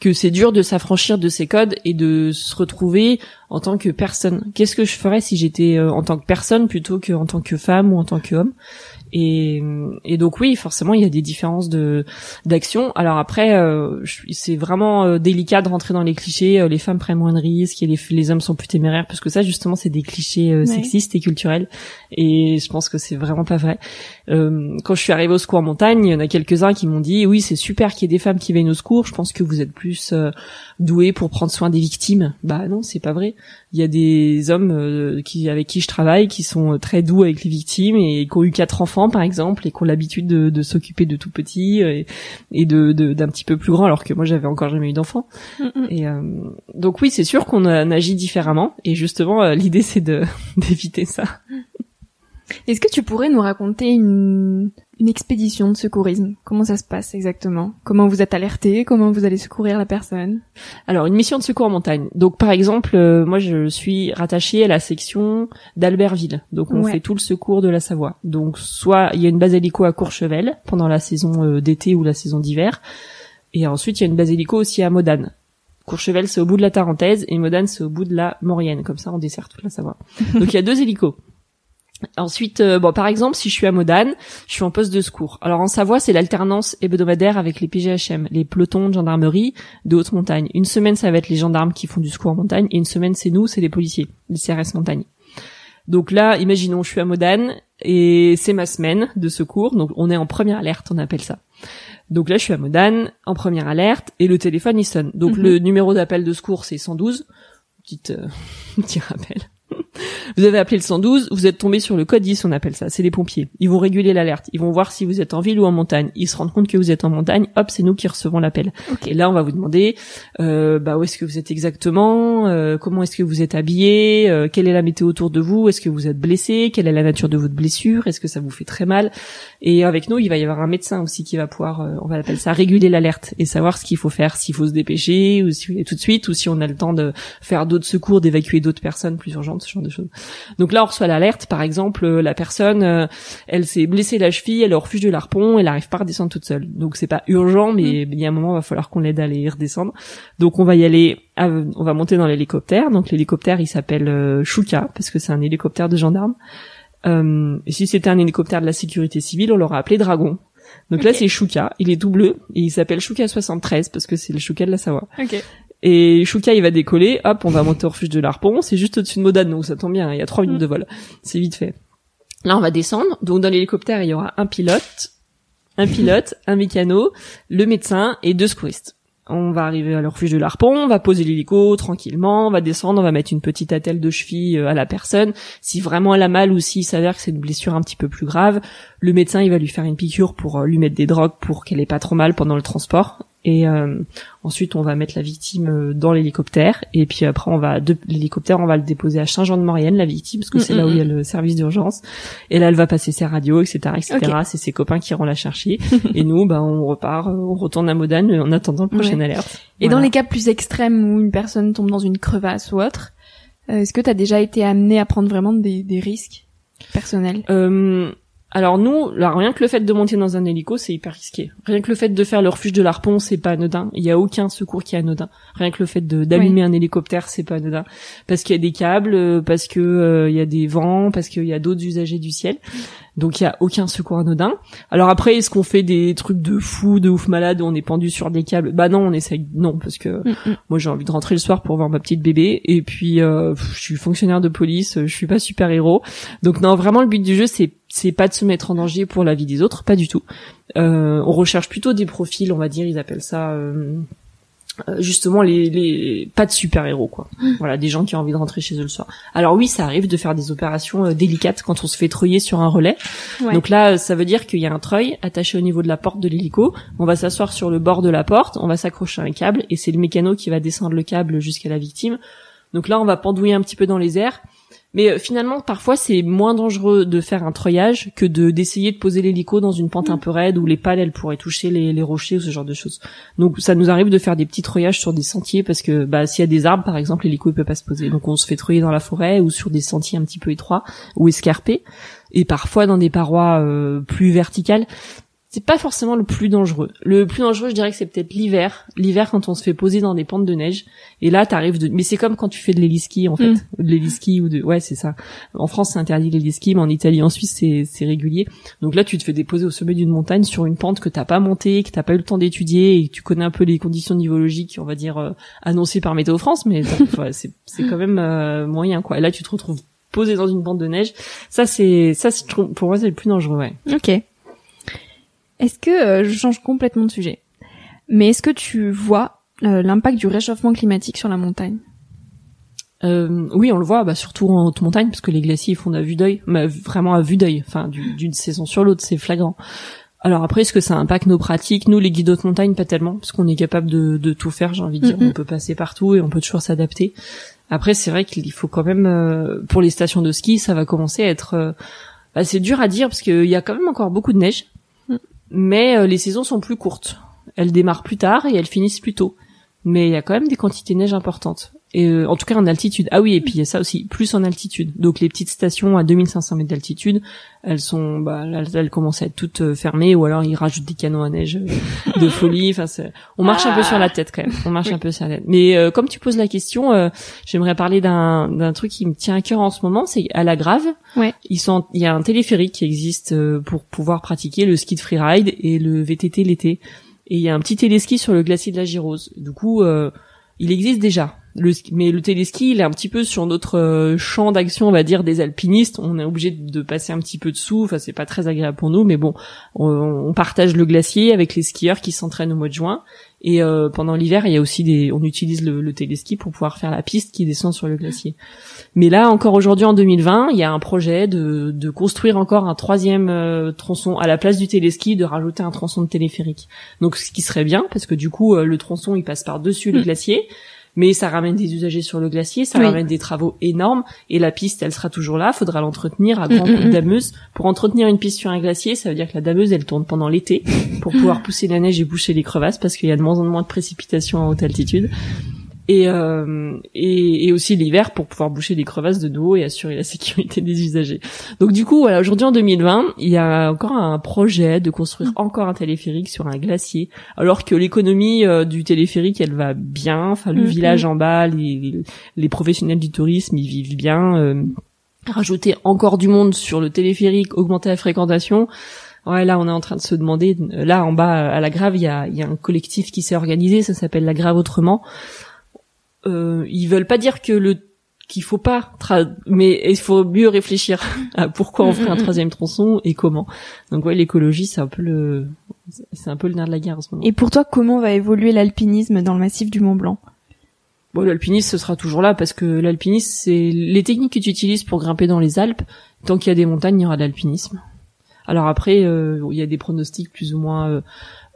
que c'est dur de s'affranchir de ces codes et de se retrouver en tant que personne. Qu'est-ce que je ferais si j'étais euh, en tant que personne plutôt qu'en tant que femme ou en tant qu'homme? Et, et donc oui, forcément, il y a des différences de d'action. Alors après, euh, c'est vraiment euh, délicat de rentrer dans les clichés. euh, les femmes prennent moins de risques et les, les hommes sont plus téméraires, parce que ça, justement, c'est des clichés euh, Ouais. sexistes et culturels. Et je pense que c'est vraiment pas vrai. Euh, quand je suis arrivée au secours en montagne, il y en a quelques-uns qui m'ont dit oui, c'est super qu'il y ait des femmes qui viennent au secours. Je pense que vous êtes plus euh, doués pour prendre soin des victimes. Bah non, c'est pas vrai. Il y a des hommes euh, qui avec qui je travaille qui sont euh, très doux avec les victimes et qui ont eu quatre enfants par exemple et qui ont l'habitude de, de s'occuper de tout petits euh, et, et de de- d'un petit peu plus grand alors que moi j'avais encore jamais eu d'enfants. Et euh, donc oui, c'est sûr qu'on agit différemment et justement l'idée c'est de [LAUGHS] d'éviter ça. Est-ce que tu pourrais nous raconter une, une expédition de secourisme? Comment ça se passe exactement? Comment vous êtes alerté? Comment vous allez secourir la personne? Alors une mission de secours en montagne. Donc par exemple, euh, moi je suis rattachée à la section d'Albertville. Donc on Ouais. fait tout le secours de la Savoie. Donc soit il y a une base hélico à Courchevel pendant la saison euh, d'été ou la saison d'hiver, et ensuite il y a une base hélico aussi à Modane. Courchevel c'est au bout de la Tarentaise et Modane c'est au bout de la Maurienne. Comme ça on dessert toute la Savoie. [LAUGHS] Donc il y a deux hélicos. Ensuite, euh, bon, par exemple, si je suis à Modane, je suis en poste de secours. Alors en Savoie, c'est l'alternance hebdomadaire avec les PGHM, les pelotons de gendarmerie de haute montagne. Une semaine, ça va être les gendarmes qui font du secours en montagne, et une semaine, c'est nous, c'est les policiers, les CRS montagne. Donc là, imaginons, je suis à Modane et c'est ma semaine de secours. Donc on est en première alerte, on appelle ça. Donc là, je suis à Modane, en première alerte, et le téléphone il sonne. Donc Mhm. le numéro d'appel de secours c'est 112. Petite, euh, [LAUGHS] petit rappel. Vous avez appelé le 112, vous êtes tombé sur le code 10, on appelle ça. C'est les pompiers. Ils vont réguler l'alerte. Ils vont voir si vous êtes en ville ou en montagne. Ils se rendent compte que vous êtes en montagne. Hop, c'est nous qui recevons l'appel. Et là, on va vous demander, euh, bah où est-ce que vous êtes exactement, euh, comment est-ce que vous êtes habillé, euh, quelle est la météo autour de vous, est-ce que vous êtes blessé, quelle est la nature de votre blessure, est-ce que ça vous fait très mal. Et avec nous, il va y avoir un médecin aussi qui va pouvoir, euh, on va appeler ça réguler l'alerte et savoir ce qu'il faut faire, s'il faut se dépêcher ou si tout de suite ou si on a le temps de faire d'autres secours, d'évacuer d'autres personnes plus urgentes, ce genre de choses. Donc là, on reçoit l'alerte. Par exemple, euh, la personne, euh, elle s'est blessée la cheville, elle est au refuge de l'Arpon, elle arrive pas à redescendre toute seule. Donc c'est pas urgent, mais il y a un moment, il va falloir qu'on l'aide à aller redescendre. Donc on va y aller, à- on va monter dans l'hélicoptère. Donc l'hélicoptère, il s'appelle euh, Shuka parce que c'est un hélicoptère de gendarme. Euh, et si c'était un hélicoptère de la sécurité civile, on l'aurait appelé Dragon. Donc là, c'est Shuka. Il est tout bleu et il s'appelle Shuka 73 parce que c'est le Shuka de la Savoie. Ok. Et Shuka, il va décoller, hop, on va monter au refuge de l'Arpon, c'est juste au-dessus de Modane, donc ça tombe bien, il y a trois minutes Mm. de vol. C'est vite fait. Là, on va descendre, donc dans l'hélicoptère, il y aura un pilote, un pilote, [LAUGHS] un mécano, le médecin et deux secouristes. On va arriver à le refuge de l'Arpon, on va poser l'hélico tranquillement, on va descendre, on va mettre une petite attelle de cheville euh, à la personne. Si vraiment elle a mal ou s'il s'avère que c'est une blessure un petit peu plus grave, le médecin, il va lui faire une piqûre pour euh, lui mettre des drogues pour qu'elle ait pas trop mal pendant le transport. Et euh, ensuite, on va mettre la victime euh, dans l'hélicoptère. Et puis après, on va de l'hélicoptère, on va le déposer à Saint-Jean-de-Maurienne, la victime, parce que Mm, c'est mm, là où il y a mm. le service d'urgence. Et là, elle va passer ses radios, etc., etc. C'est ses copains qui iront la chercher. [LAUGHS] et nous, bah, on repart, euh, on retourne à Modane en attendant la prochaine alerte. Et dans les cas plus extrêmes où une personne tombe dans une crevasse ou autre, euh, est-ce que t'as déjà été amené à prendre vraiment des, des risques personnels? Euh, alors nous, là, rien que le fait de monter dans un hélico, c'est hyper risqué. Rien que le fait de faire le refuge de l'Arpon, c'est pas anodin. Il y a aucun secours qui est anodin. Rien que le fait d'allumer un hélicoptère, c'est pas anodin. Parce qu'il y a des câbles, euh, parce que euh, il y a des vents, parce qu'il y a d'autres usagers du ciel. Donc il y a aucun secours anodin. Alors après, est-ce qu'on fait des trucs de fou, de ouf malade, où on est pendu sur des câbles? Bah non, on essaye. Non, parce que Mm, mm. moi j'ai envie de rentrer le soir pour voir ma petite bébé. Et puis euh, je suis fonctionnaire de police, je suis pas super héros. Donc non, vraiment le but du jeu c'est c'est pas de se mettre en danger pour la vie des autres, pas du tout. Euh, on recherche plutôt des profils, on va dire, ils appellent ça euh, justement les, les pas de super héros quoi. Voilà, des gens qui ont envie de rentrer chez eux le soir. Alors oui, ça arrive de faire des opérations euh, délicates quand on se fait treuiller sur un relais. Ouais. Donc là, euh, ça veut dire qu'il y a un treuil attaché au niveau de la porte de l'hélico. On va s'asseoir sur le bord de la porte, on va s'accrocher à un câble et c'est le mécano qui va descendre le câble jusqu'à la victime. Donc là, on va pendouiller un petit peu dans les airs. Mais euh, finalement, parfois, c'est moins dangereux de faire un treuillage que de d'essayer de poser l'hélico dans une pente un peu raide où les pales, elles pourraient toucher les, les rochers ou ce genre de choses. Donc ça nous arrive de faire des petits treuillages sur des sentiers parce que bah, s'il y a des arbres, par exemple, l'hélico il peut pas se poser. Donc on se fait treuiller dans la forêt ou sur des sentiers un petit peu étroits ou escarpés. Et parfois dans des parois euh, plus verticales. C'est pas forcément le plus dangereux. Le plus dangereux, je dirais que c'est peut-être l'hiver. L'hiver, quand on se fait poser dans des pentes de neige. Et là, t'arrives de... Mais c'est comme quand tu fais de l'héliski, en fait. Mm. Ou de l'héliski ou de... Ouais, c'est ça. En France, c'est interdit l'héliski, mais en Italie, en Suisse, c'est, c'est régulier. Donc là, tu te fais déposer au sommet d'une montagne sur une pente que t'as pas montée, que t'as pas eu le temps d'étudier et que tu connais un peu les conditions nivologiques, on va dire, euh, annoncées par Météo France, mais [LAUGHS] c'est, c'est quand même euh, moyen, quoi. Et là, tu te retrouves posé dans une pente de neige. Ça, c'est... Ça, c'est- pour moi, c'est le plus dangereux, ouais. Ok. Est-ce que euh, je change complètement de sujet? Mais est-ce que tu vois euh, l'impact du réchauffement climatique sur la montagne? Euh, oui, on le voit, bah, surtout en haute montagne, parce que les glaciers ils font à vue d'œil, mais vraiment à vue d'œil, enfin du- d'une saison sur l'autre, c'est flagrant. Alors après, est-ce que ça impacte nos pratiques? Nous, les guides haute montagne, pas tellement, parce qu'on est capable de, de tout faire, j'ai envie de dire. On peut passer partout et on peut toujours s'adapter. Après, c'est vrai qu'il faut quand même, euh, pour les stations de ski, ça va commencer à être... euh, bah, c'est dur à dire, parce qu'il y a quand même encore beaucoup de neige. Mais euh, les saisons sont plus courtes. Elles démarrent plus tard et elles finissent plus tôt. Mais il y a quand même des quantités de neige importantes. Et euh, en tout cas en altitude. Ah oui, et puis il y a ça aussi, plus en altitude. Donc les petites stations à 2500 mètres d'altitude, elles sont, bah, elles, elles, commencent à être toutes euh, fermées, ou alors ils rajoutent des canons à neige euh, de folie. Enfin, on marche un peu sur la tête quand même. On marche un peu sur la tête. Mais comme tu poses la question, j'aimerais parler d'un d'un truc qui me tient à cœur en ce moment, c'est à la Grave. Ouais. Ils sont, il y a un téléphérique qui existe pour pouvoir pratiquer le ski de freeride et le VTT l'été. Et il y a un petit téléski sur le glacier de la Girose. Du coup, il existe déjà le, mais le téléski, il est un petit peu sur notre euh, champ d'action, on va dire, des alpinistes. On est obligé de passer un petit peu dessous. Enfin, c'est pas très agréable pour nous, mais bon, on, partage le glacier avec les skieurs qui s'entraînent au mois de juin. Et euh, pendant l'hiver, il y a aussi des, on utilise le, le, téléski pour pouvoir faire la piste qui descend sur le glacier. Mais là, encore aujourd'hui en 2020, il y a un projet de, de construire encore un troisième euh, tronçon à la place du téléski, de rajouter un tronçon de téléphérique. Donc, ce qui serait bien, parce que du coup, le tronçon il passe par dessus le mm. glacier mais ça ramène des usagers sur le glacier, ça ramène des travaux énormes, et la piste, elle sera toujours là, faudra l'entretenir à grand mm, coup de dameuse. Pour entretenir une piste sur un glacier, ça veut dire que la dameuse, elle tourne pendant l'été, pour pouvoir [LAUGHS] pousser la neige et boucher les crevasses, parce qu'il y a de moins en moins de précipitations en haute altitude et, euh, et, et, aussi l'hiver pour pouvoir boucher les crevasses de nouveau et assurer la sécurité des usagers. Donc du coup, voilà, aujourd'hui en 2020, il y a encore un projet de construire mm. encore un téléphérique sur un glacier, alors que l'économie euh, du téléphérique, elle va bien. Enfin, le mm, village mm. en bas, les, les, professionnels du tourisme, ils vivent bien. Euh, rajouter encore du monde sur le téléphérique, augmenter la fréquentation. Ouais, là, on est en train de se demander. Là, en bas, à la Grave, il y a, il y a un collectif qui s'est organisé. Ça s'appelle la Grave autrement euh, ils veulent pas dire que le qu'il faut pas, mais il faut mieux réfléchir [LAUGHS] à pourquoi on ferait un troisième tronçon et comment. Donc ouais, l'écologie, c'est un peu le, c'est un peu le nerf de la guerre en ce moment. Et pour toi, comment va évoluer l'alpinisme dans le massif du Mont Blanc? Bon, l'alpinisme, ce sera toujours là parce que l'alpinisme, c'est les techniques que tu utilises pour grimper dans les Alpes. Tant qu'il y a des montagnes, il y aura de l'alpinisme. Alors après, euh, il y a des pronostics plus ou moins euh,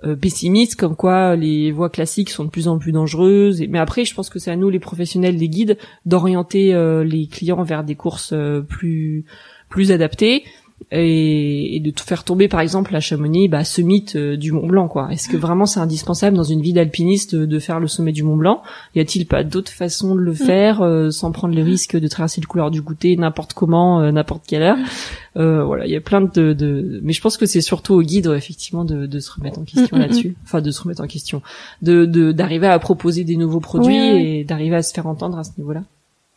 euh, pessimiste comme quoi les voies classiques sont de plus en plus dangereuses. Mais après, je pense que c'est à nous, les professionnels, les guides, d'orienter euh, les clients vers des courses euh, plus plus adaptées et, et, de tout faire tomber par exemple à Chamonix bah, ce mythe euh, du Mont Blanc quoi. Est-ce que vraiment c'est indispensable dans une vie d'alpiniste de faire le sommet du Mont Blanc? Y a-t-il pas d'autres façons de le mm. faire euh, sans prendre le risque de traverser le couloir du goûter n'importe comment, euh, n'importe quelle heure? Voilà, il y a plein de, de... mais je pense que c'est surtout au guide effectivement de, de se remettre en question mm, mm, là-dessus, enfin de se remettre en question, de d'arriver à proposer des nouveaux produits et d'arriver à se faire entendre à ce niveau-là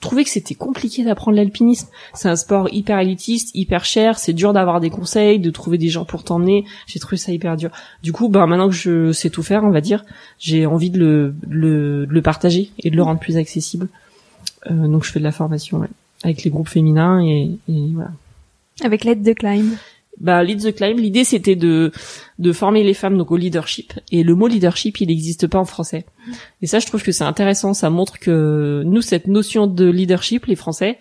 trouvais que c'était compliqué d'apprendre l'alpinisme. C'est un sport hyper élitiste, hyper cher, c'est dur d'avoir des conseils, de trouver des gens pour t'emmener. J'ai trouvé ça hyper dur. Du coup, bah maintenant que je sais tout faire, on va dire, j'ai envie de le, le, le, partager et de le rendre plus accessible. Euh, donc je fais de la formation ouais, avec les groupes féminins et, et voilà. Avec l'aide de Climb bah Lead the Climb, l'idée c'était de de former les femmes donc au leadership et le mot leadership il n'existe pas en français. Et ça je trouve que c'est intéressant, ça montre que nous cette notion de leadership les Français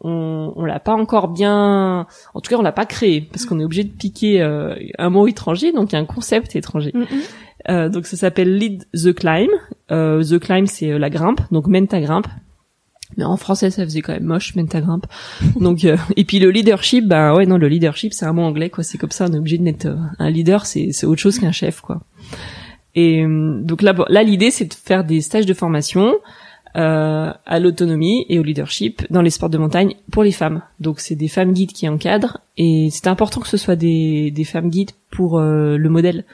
on, on l'a pas encore bien en tout cas on l'a pas créé parce qu'on est obligé de piquer euh, un mot étranger donc un concept étranger. Euh, donc ça s'appelle Lead the Climb. Euh, the Climb c'est la grimpe donc mène ta grimpe mais en français ça faisait quand même moche même ta grimpe. [LAUGHS] Donc euh, et puis le leadership bah ouais non le leadership c'est un mot anglais quoi. C'est comme ça on est obligé de mettre euh, un leader c'est c'est autre chose qu'un chef quoi. Et euh, donc là là l'idée c'est de faire des stages de formation euh, à l'autonomie et au leadership dans les sports de montagne pour les femmes. Donc c'est des femmes guides qui encadrent et c'est important que ce soit des des femmes guides pour le modèle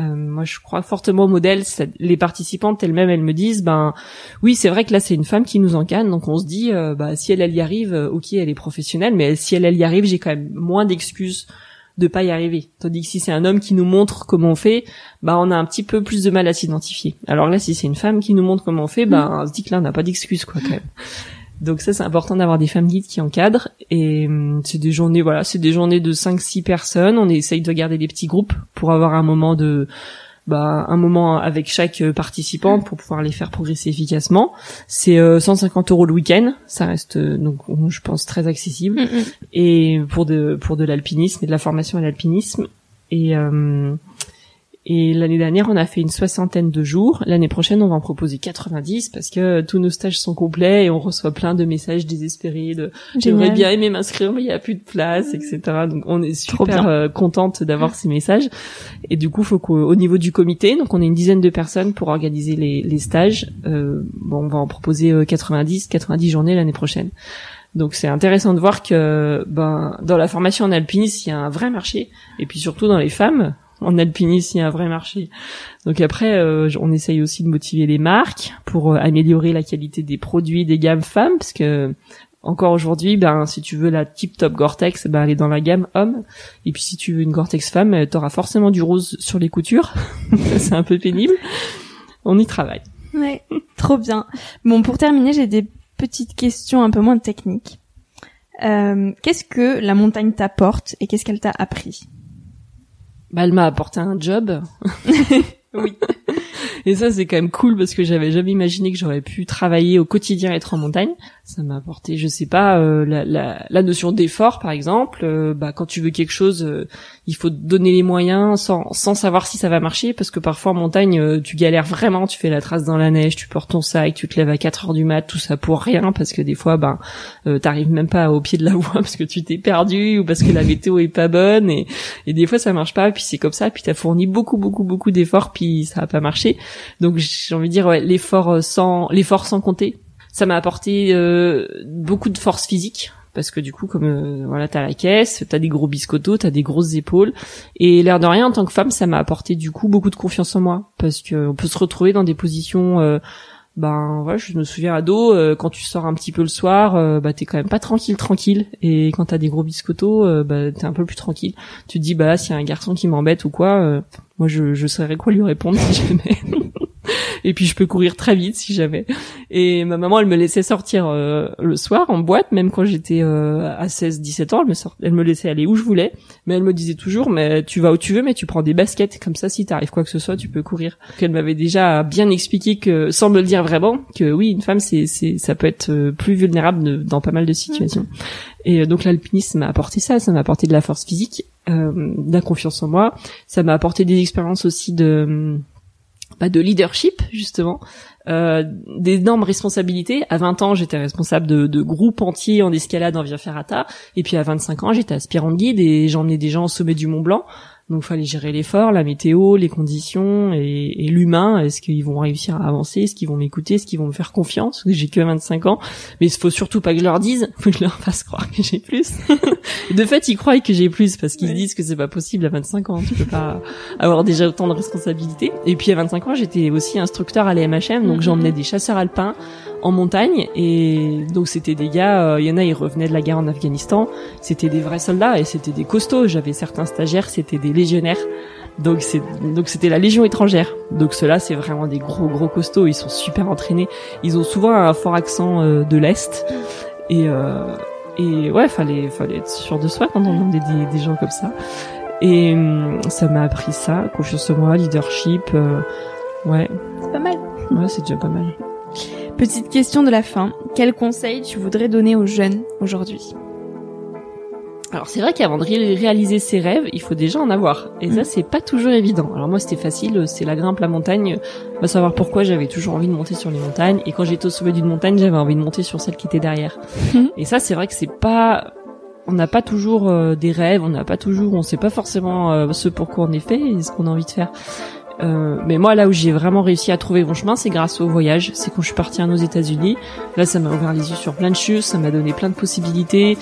euh, moi, je crois fortement au modèle. Les participantes elles-mêmes, elles me disent, ben oui, c'est vrai que là, c'est une femme qui nous encadre, donc on se dit, euh, bah si elle, elle y arrive, euh, ok, elle est professionnelle, mais si elle, elle y arrive, j'ai quand même moins d'excuses de pas y arriver. Tandis que si c'est un homme qui nous montre comment on fait, bah on a un petit peu plus de mal à s'identifier. Alors là, si c'est une femme qui nous montre comment on fait, bah on se dit que là, on n'a pas d'excuses quoi quand même. Donc ça, c'est important d'avoir des femmes guides qui encadrent. Et hum, c'est des journées, voilà, c'est des journées de 5-6 personnes. On essaye de garder des petits groupes pour avoir un moment de, bah, un moment avec chaque euh, participante pour pouvoir les faire progresser efficacement. C'est 150 euh, euros le week-end, ça reste euh, donc je pense très accessible mm, mm. et pour de pour de l'alpinisme et de la formation à l'alpinisme et Et l'année dernière, on a fait une soixantaine de jours. L'année prochaine, on va en proposer 90 parce que tous nos stages sont complets et on reçoit plein de messages désespérés de j'aimerais bien aimer m'inscrire mais il y a plus de place, etc. Donc on est super euh, contente d'avoir ces messages. Et du coup, faut qu'au niveau du comité, donc on est une dizaine de personnes pour organiser les, les stages. Euh, bon, on va en proposer 90, euh, 90 journées l'année prochaine. Donc c'est intéressant de voir que ben dans la formation en alpinisme, il y a un vrai marché et puis surtout dans les femmes, en alpinisme, il y a un vrai marché. Donc après, euh, on essaye aussi de motiver les marques pour euh, améliorer la qualité des produits des gammes femmes, parce que encore aujourd'hui, ben si tu veux la tip top Gore-Tex, ben elle est dans la gamme homme. Et puis si tu veux une Gore-Tex femme, euh, t'auras forcément du rose sur les coutures. [LAUGHS] C'est un peu pénible. On y travaille. Ouais, trop bien. Bon, pour terminer, j'ai des petites questions un peu moins techniques. Euh, qu'est-ce que la montagne t'apporte et qu'est-ce qu'elle t'a appris? Bah, elle m'a apporté un job. [LAUGHS] oui. Et ça, c'est quand même cool parce que j'avais jamais imaginé que j'aurais pu travailler au quotidien, être en montagne. Ça m'a apporté, je sais pas, euh, la, la, la, notion d'effort, par exemple. Euh, bah, quand tu veux quelque chose, euh, il faut donner les moyens sans, sans savoir si ça va marcher parce que parfois en montagne, tu galères vraiment, tu fais la trace dans la neige, tu portes ton sac, tu te lèves à 4 heures du mat, tout ça pour rien parce que des fois, ben, t'arrives même pas au pied de la voie parce que tu t'es perdu ou parce que la météo est pas bonne et, et des fois ça marche pas. Puis c'est comme ça, puis t'as fourni beaucoup, beaucoup, beaucoup d'efforts, puis ça a pas marché. Donc j'ai envie de dire ouais, l'effort euh, sans l'effort sans compter. Ça m'a apporté euh, beaucoup de force physique. Parce que du coup comme euh, voilà t'as la caisse, t'as des gros biscottos, t'as des grosses épaules. Et l'air de rien en tant que femme ça m'a apporté du coup beaucoup de confiance en moi. Parce que on peut se retrouver dans des positions euh, ben voilà je me souviens ado euh, quand tu sors un petit peu le soir euh, bah t'es quand même pas tranquille tranquille. Et quand t'as des gros biscottos euh, bah t'es un peu plus tranquille. Tu te dis bah s'il y a un garçon qui m'embête ou quoi moi je je saurais quoi lui répondre [LAUGHS] si jamais [LAUGHS] et puis je peux courir très vite si jamais. Et ma maman, elle me laissait sortir euh, le soir en boîte, même quand j'étais euh, à 16-17 ans, elle me, elle me laissait aller où je voulais, mais elle me disait toujours, mais tu vas où tu veux, mais tu prends des baskets, comme ça si t'arrive quoi que ce soit, tu peux courir. Elle m'avait déjà bien expliqué que, sans me le dire vraiment, que oui, une femme, c'est, c'est, ça peut être euh, plus vulnérable dans pas mal de situations. Et donc l'alpinisme m'a apporté ça, ça m'a apporté de la force physique, euh, de la confiance en moi, ça m'a apporté des expériences aussi de pas de leadership justement, euh, d'énormes responsabilités. À 20 ans, j'étais responsable de, de groupes entiers en escalade en Via Ferrata, et puis à 25 ans, j'étais aspirant de guide et j'emmenais des gens au sommet du Mont Blanc. Donc, fallait gérer l'effort, la météo, les conditions et, et l'humain. Est-ce qu'ils vont réussir à avancer? Est-ce qu'ils vont m'écouter? Est-ce qu'ils vont me faire confiance? J'ai que 25 ans, mais il faut surtout pas que je leur dise, [LAUGHS] faut que je leur fasse croire que j'ai plus. [LAUGHS] de fait, ils croient que j'ai plus parce qu'ils disent que c'est pas possible à 25 ans. Tu peux pas avoir déjà autant de responsabilités. Et puis à 25 ans, j'étais aussi instructeur à l'EMHM, donc j'emmenais des chasseurs alpins en montagne et donc c'était des gars, il euh, y en a ils revenaient de la guerre en Afghanistan, c'était des vrais soldats et c'était des costauds. J'avais certains stagiaires, c'était des légionnaires. Donc c'est donc c'était la légion étrangère. Donc ceux-là c'est vraiment des gros gros costauds, ils sont super entraînés. Ils ont souvent un fort accent euh, de l'est et euh, et ouais, fallait fallait être sûr de soi quand on demandait des, des gens comme ça. Et hum, ça m'a appris ça, confiance en moi, leadership. ouais. C'est pas mal. Ouais, c'est déjà pas mal. Petite question de la fin. Quel conseil tu voudrais donner aux jeunes aujourd'hui? Alors c'est vrai qu'avant de réaliser ses rêves, il faut déjà en avoir. Et ça, mm. c'est pas toujours évident. Alors moi, c'était facile, c'est la grimpe, la montagne. Va savoir pourquoi j'avais toujours envie de monter sur les montagnes. Et quand j'étais au sommet d'une montagne, j'avais envie de monter sur celle qui était derrière. Mm. Et ça, c'est vrai que c'est pas... On n'a pas toujours euh, des rêves, on n'a pas toujours... On sait pas forcément euh, ce pourquoi on est fait et ce qu'on a envie de faire. Euh, mais moi, là où j'ai vraiment réussi à trouver mon chemin, c'est grâce au voyage. C'est quand je suis partie aux États-Unis. Là, ça m'a ouvert les yeux sur plein de choses, ça m'a donné plein de possibilités.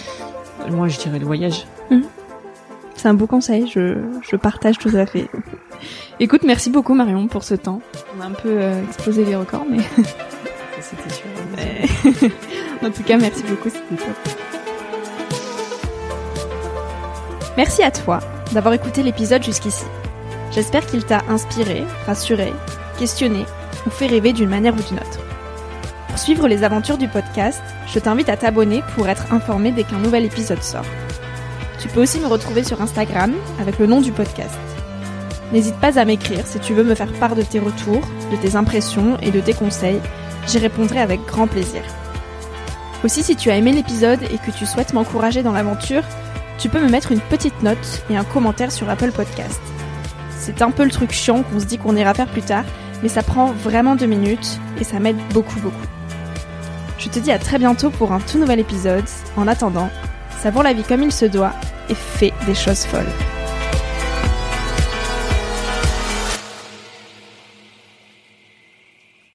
Moi, je dirais le voyage. Hum. C'est un beau conseil, je, je partage tout à fait. [LAUGHS] Écoute, merci beaucoup Marion pour ce temps. On a un peu euh, explosé les records, mais... [LAUGHS] C'était sûr. [LAUGHS] en tout cas, merci beaucoup, c'était top. Merci à toi d'avoir écouté l'épisode jusqu'ici. J'espère qu'il t'a inspiré, rassuré, questionné ou fait rêver d'une manière ou d'une autre. Pour suivre les aventures du podcast, je t'invite à t'abonner pour être informé dès qu'un nouvel épisode sort. Tu peux aussi me retrouver sur Instagram avec le nom du podcast. N'hésite pas à m'écrire si tu veux me faire part de tes retours, de tes impressions et de tes conseils. J'y répondrai avec grand plaisir. Aussi, si tu as aimé l'épisode et que tu souhaites m'encourager dans l'aventure, tu peux me mettre une petite note et un commentaire sur Apple Podcast C'est un peu le truc chiant qu'on se dit qu'on ira faire plus tard, mais ça prend vraiment deux minutes et ça m'aide beaucoup beaucoup. Je te dis à très bientôt pour un tout nouvel épisode. En attendant, savoure la vie comme il se doit et fais des choses folles.